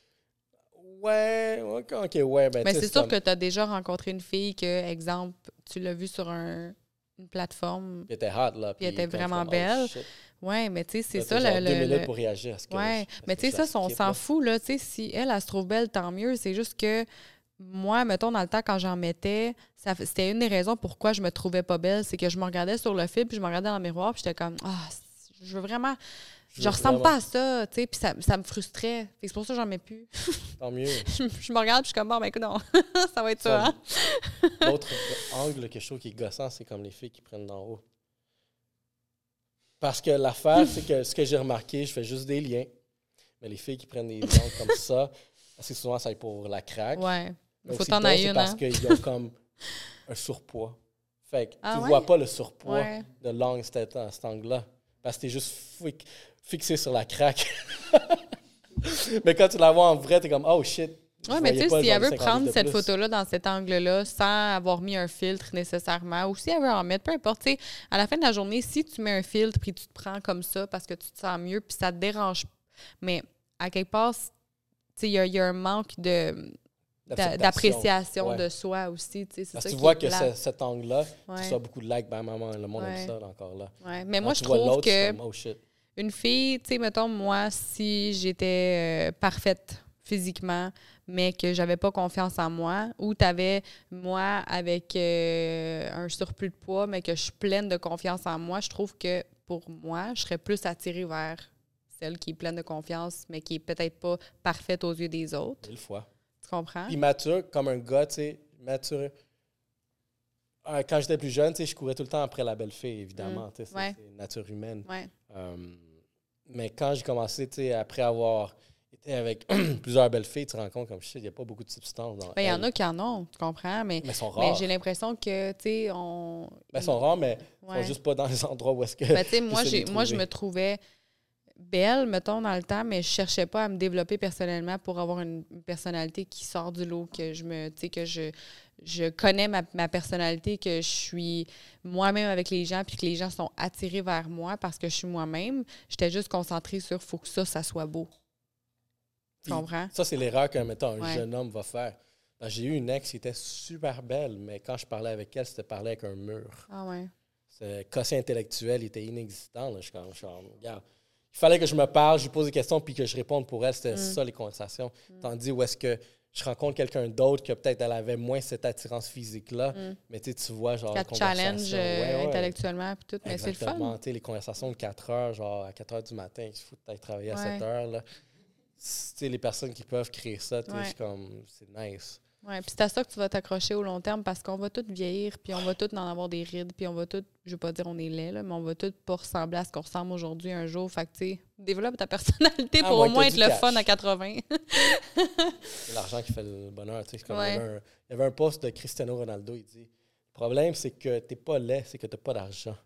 Ouais, ok, ouais. Ben, mais c'est sûr que tu as déjà rencontré une fille que, exemple, tu l'as vue sur un, une plateforme. Elle était hot, là. Puis elle était vraiment oh, belle. Oui, mais tu sais, c'est ça. le, deux minutes pour réagir à ce que Oui, mais tu sais, ça, on s'en fout, là. Tu sais, si elle, elle se trouve belle, tant mieux. C'est juste que moi, mettons, dans le temps, quand j'en mettais, c'était une des raisons pourquoi je me trouvais pas belle. C'est que je me regardais sur le fil, puis je me regardais dans le miroir, puis j'étais comme, ah, je veux vraiment. Je, ressemble pas à ça, tu sais, puis ça, ça, me frustrait. C'est pour ça que j'en mets plus. (laughs) Tant mieux. je, me regarde, puis je suis comme, bon, ben écoute, non, (laughs) ça va être ça. Hein? L'autre angle, quelque chose qui est gossant, c'est comme les filles qui prennent d'en haut. Parce que l'affaire, c'est que ce que j'ai remarqué, je fais juste des liens. Mais les filles qui prennent des angles comme ça, assez souvent, ça est pour la craque. Ouais. Il faut t'en aller une. parce hein? qu'ils ont comme un surpoids. Fait que ah tu vois pas le surpoids de l'angle, cet, cet angle-là. Parce que t'es juste fixé sur la craque. (laughs) Mais quand tu la vois en vrai, t'es comme, oh shit. Oui, mais tu sais, si elle veut prendre cette photo-là dans cet angle-là sans avoir mis un filtre nécessairement, ou si elle veut en mettre, peu importe, tu sais, à la fin de la journée, si tu mets un filtre puis tu te prends comme ça parce que tu te sens mieux puis ça te dérange, mais à quelque part, tu sais, il y, a un manque de d'appréciation de soi aussi. Tu sais, Parce que tu vois que cet angle-là, tu reçois beaucoup de likes, ben maman, le monde aime ça encore là. Ouais. Mais moi, je trouve que oh, une fille, tu sais, mettons, moi, si j'étais euh, parfaite physiquement, mais que j'avais pas confiance en moi, ou tu avais moi avec euh, un surplus de poids, mais que je suis pleine de confiance en moi, je trouve que pour moi, je serais plus attirée vers celle qui est pleine de confiance, mais qui est peut-être pas parfaite aux yeux des autres. Mille fois. Tu comprends? Puis mature, comme un gars, tu sais, mature. Euh, quand j'étais plus jeune, tu sais, je courais tout le temps après la belle fille, évidemment. Mm. C'est nature humaine. Ouais. Euh, mais quand j'ai commencé, tu sais, après avoir avec (clears throat) plusieurs belles filles, tu te rends compte comme je sais, il n'y a pas beaucoup de substances dans ben, Il y en a qui en ont, tu comprends, mais, mais, sont rares. j'ai l'impression que, tu sais, on... Ben, ils sont rares, mais ils sont juste pas dans les (laughs) endroits où est-ce que... Ben, tu sais, moi, moi, je me trouvais belle, mettons, dans le temps, mais je cherchais pas à me développer personnellement pour avoir une personnalité qui sort du lot, que je me, tu sais, que je, je connais ma, personnalité, que je suis moi-même avec les gens, puis que les gens sont attirés vers moi parce que je suis moi-même. J'étais juste concentrée sur faut que ça, ça soit beau. Tu comprends? Ça, c'est l'erreur qu'un un jeune homme va faire. J'ai eu une ex qui était super belle, mais quand je parlais avec elle, c'était parler avec un mur. Ah ouais. Ce quotient intellectuel était inexistant. Là. Je, quand, je, regarde, il fallait que je me parle, je lui pose des questions, puis que je réponde pour elle. C'était mm. ça, les conversations. Mm. Tandis où est-ce que je rencontre quelqu'un d'autre que peut-être elle avait moins cette attirance physique-là, mm. mais tu vois, genre. Quatre challenges euh, intellectuellement, puis tout, mais c'est le fun. les conversations de 4 heures, genre à 4 heures du matin, il faut peut-être travailler à 7 heures. Là. Les personnes qui peuvent créer ça, c'est comme, c'est nice. Oui, puis c'est à ça que tu vas t'accrocher au long terme parce qu'on va tous vieillir, puis on va tous en avoir des rides, puis on va tous, je veux pas dire on est laid, là, mais on va tous pas ressembler à ce qu'on ressemble aujourd'hui un jour. Fait que, tu sais, développe ta (laughs) personnalité ah, pour au moins être le fun à 80. c'est l'argent qui fait le bonheur, tu sais. Il, y avait un, post de Cristiano Ronaldo, il dit Le problème, c'est que t'es pas laid, c'est que t'as pas d'argent.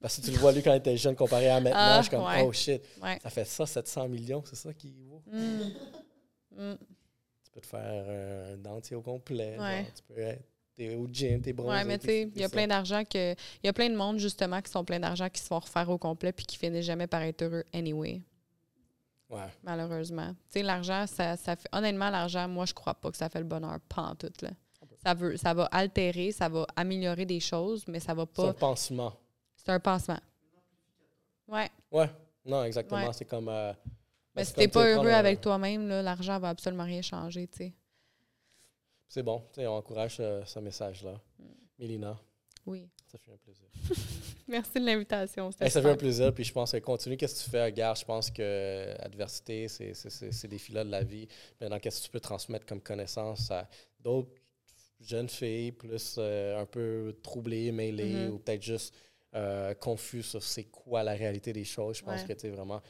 Parce que tu le vois lui quand il était jeune comparé à maintenant, ah, je suis comme oh shit, ça fait ça, 700 millions, c'est ça qui vaut? Mm. Mm de faire un dentier au complet. tu peux être t'es au gym, t'es bronzé. Oui, mais tu sais, il y a plein d'argent que. Il y a plein de monde, justement, qui sont plein d'argent qui se font refaire au complet puis qui finissent jamais par être heureux anyway. Ouais. Malheureusement. Tu sais, l'argent, ça, ça fait. Honnêtement, l'argent, moi, je crois pas que ça fait le bonheur, pas en tout, là. Ça, veut, ça va altérer, ça va améliorer des choses, mais ça va pas. C'est un pansement. C'est un pansement. Ouais. Ouais. Non, exactement. C'est comme. Euh, mais si t'es pas heureux avec toi-même, l'argent va absolument rien changer, tu sais. C'est bon, on encourage euh, ce message-là. Mm. Mélina. Oui. Ça fait un plaisir. (laughs) Merci de l'invitation. ça fait un plaisir, puis je pense que continue. Qu'est-ce que tu fais, regarde, je pense que l'adversité, c'est ces défis-là de la vie. Maintenant, qu'est-ce que tu peux transmettre comme connaissance à d'autres jeunes filles, plus euh, un peu troublées, mêlées, mm-hmm. ou peut-être juste euh, confus sur c'est quoi la réalité des choses. Je pense que, tu vraiment,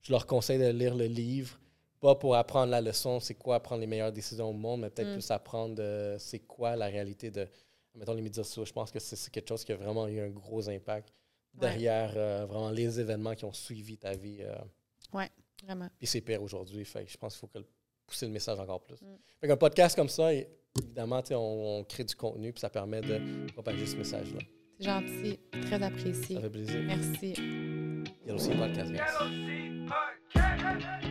je leur conseille de lire le livre, pas pour apprendre la leçon, c'est quoi prendre les meilleures décisions au monde, mais peut-être mm. plus apprendre euh, c'est quoi la réalité de, mettons, les médias sociaux. Je pense que c'est quelque chose qui a vraiment eu un gros impact derrière euh, vraiment les événements qui ont suivi ta vie. Euh. Oui, vraiment. Puis c'est pire aujourd'hui. Je pense qu'il faut que pousser le message encore plus. Mm. Fait qu'un podcast comme ça, évidemment, on, on crée du contenu, puis ça permet de propager ce message-là. Gentil, très apprécié. Ça fait plaisir. Merci. Yellow Sea Podcast. Yellow Sea Podcast.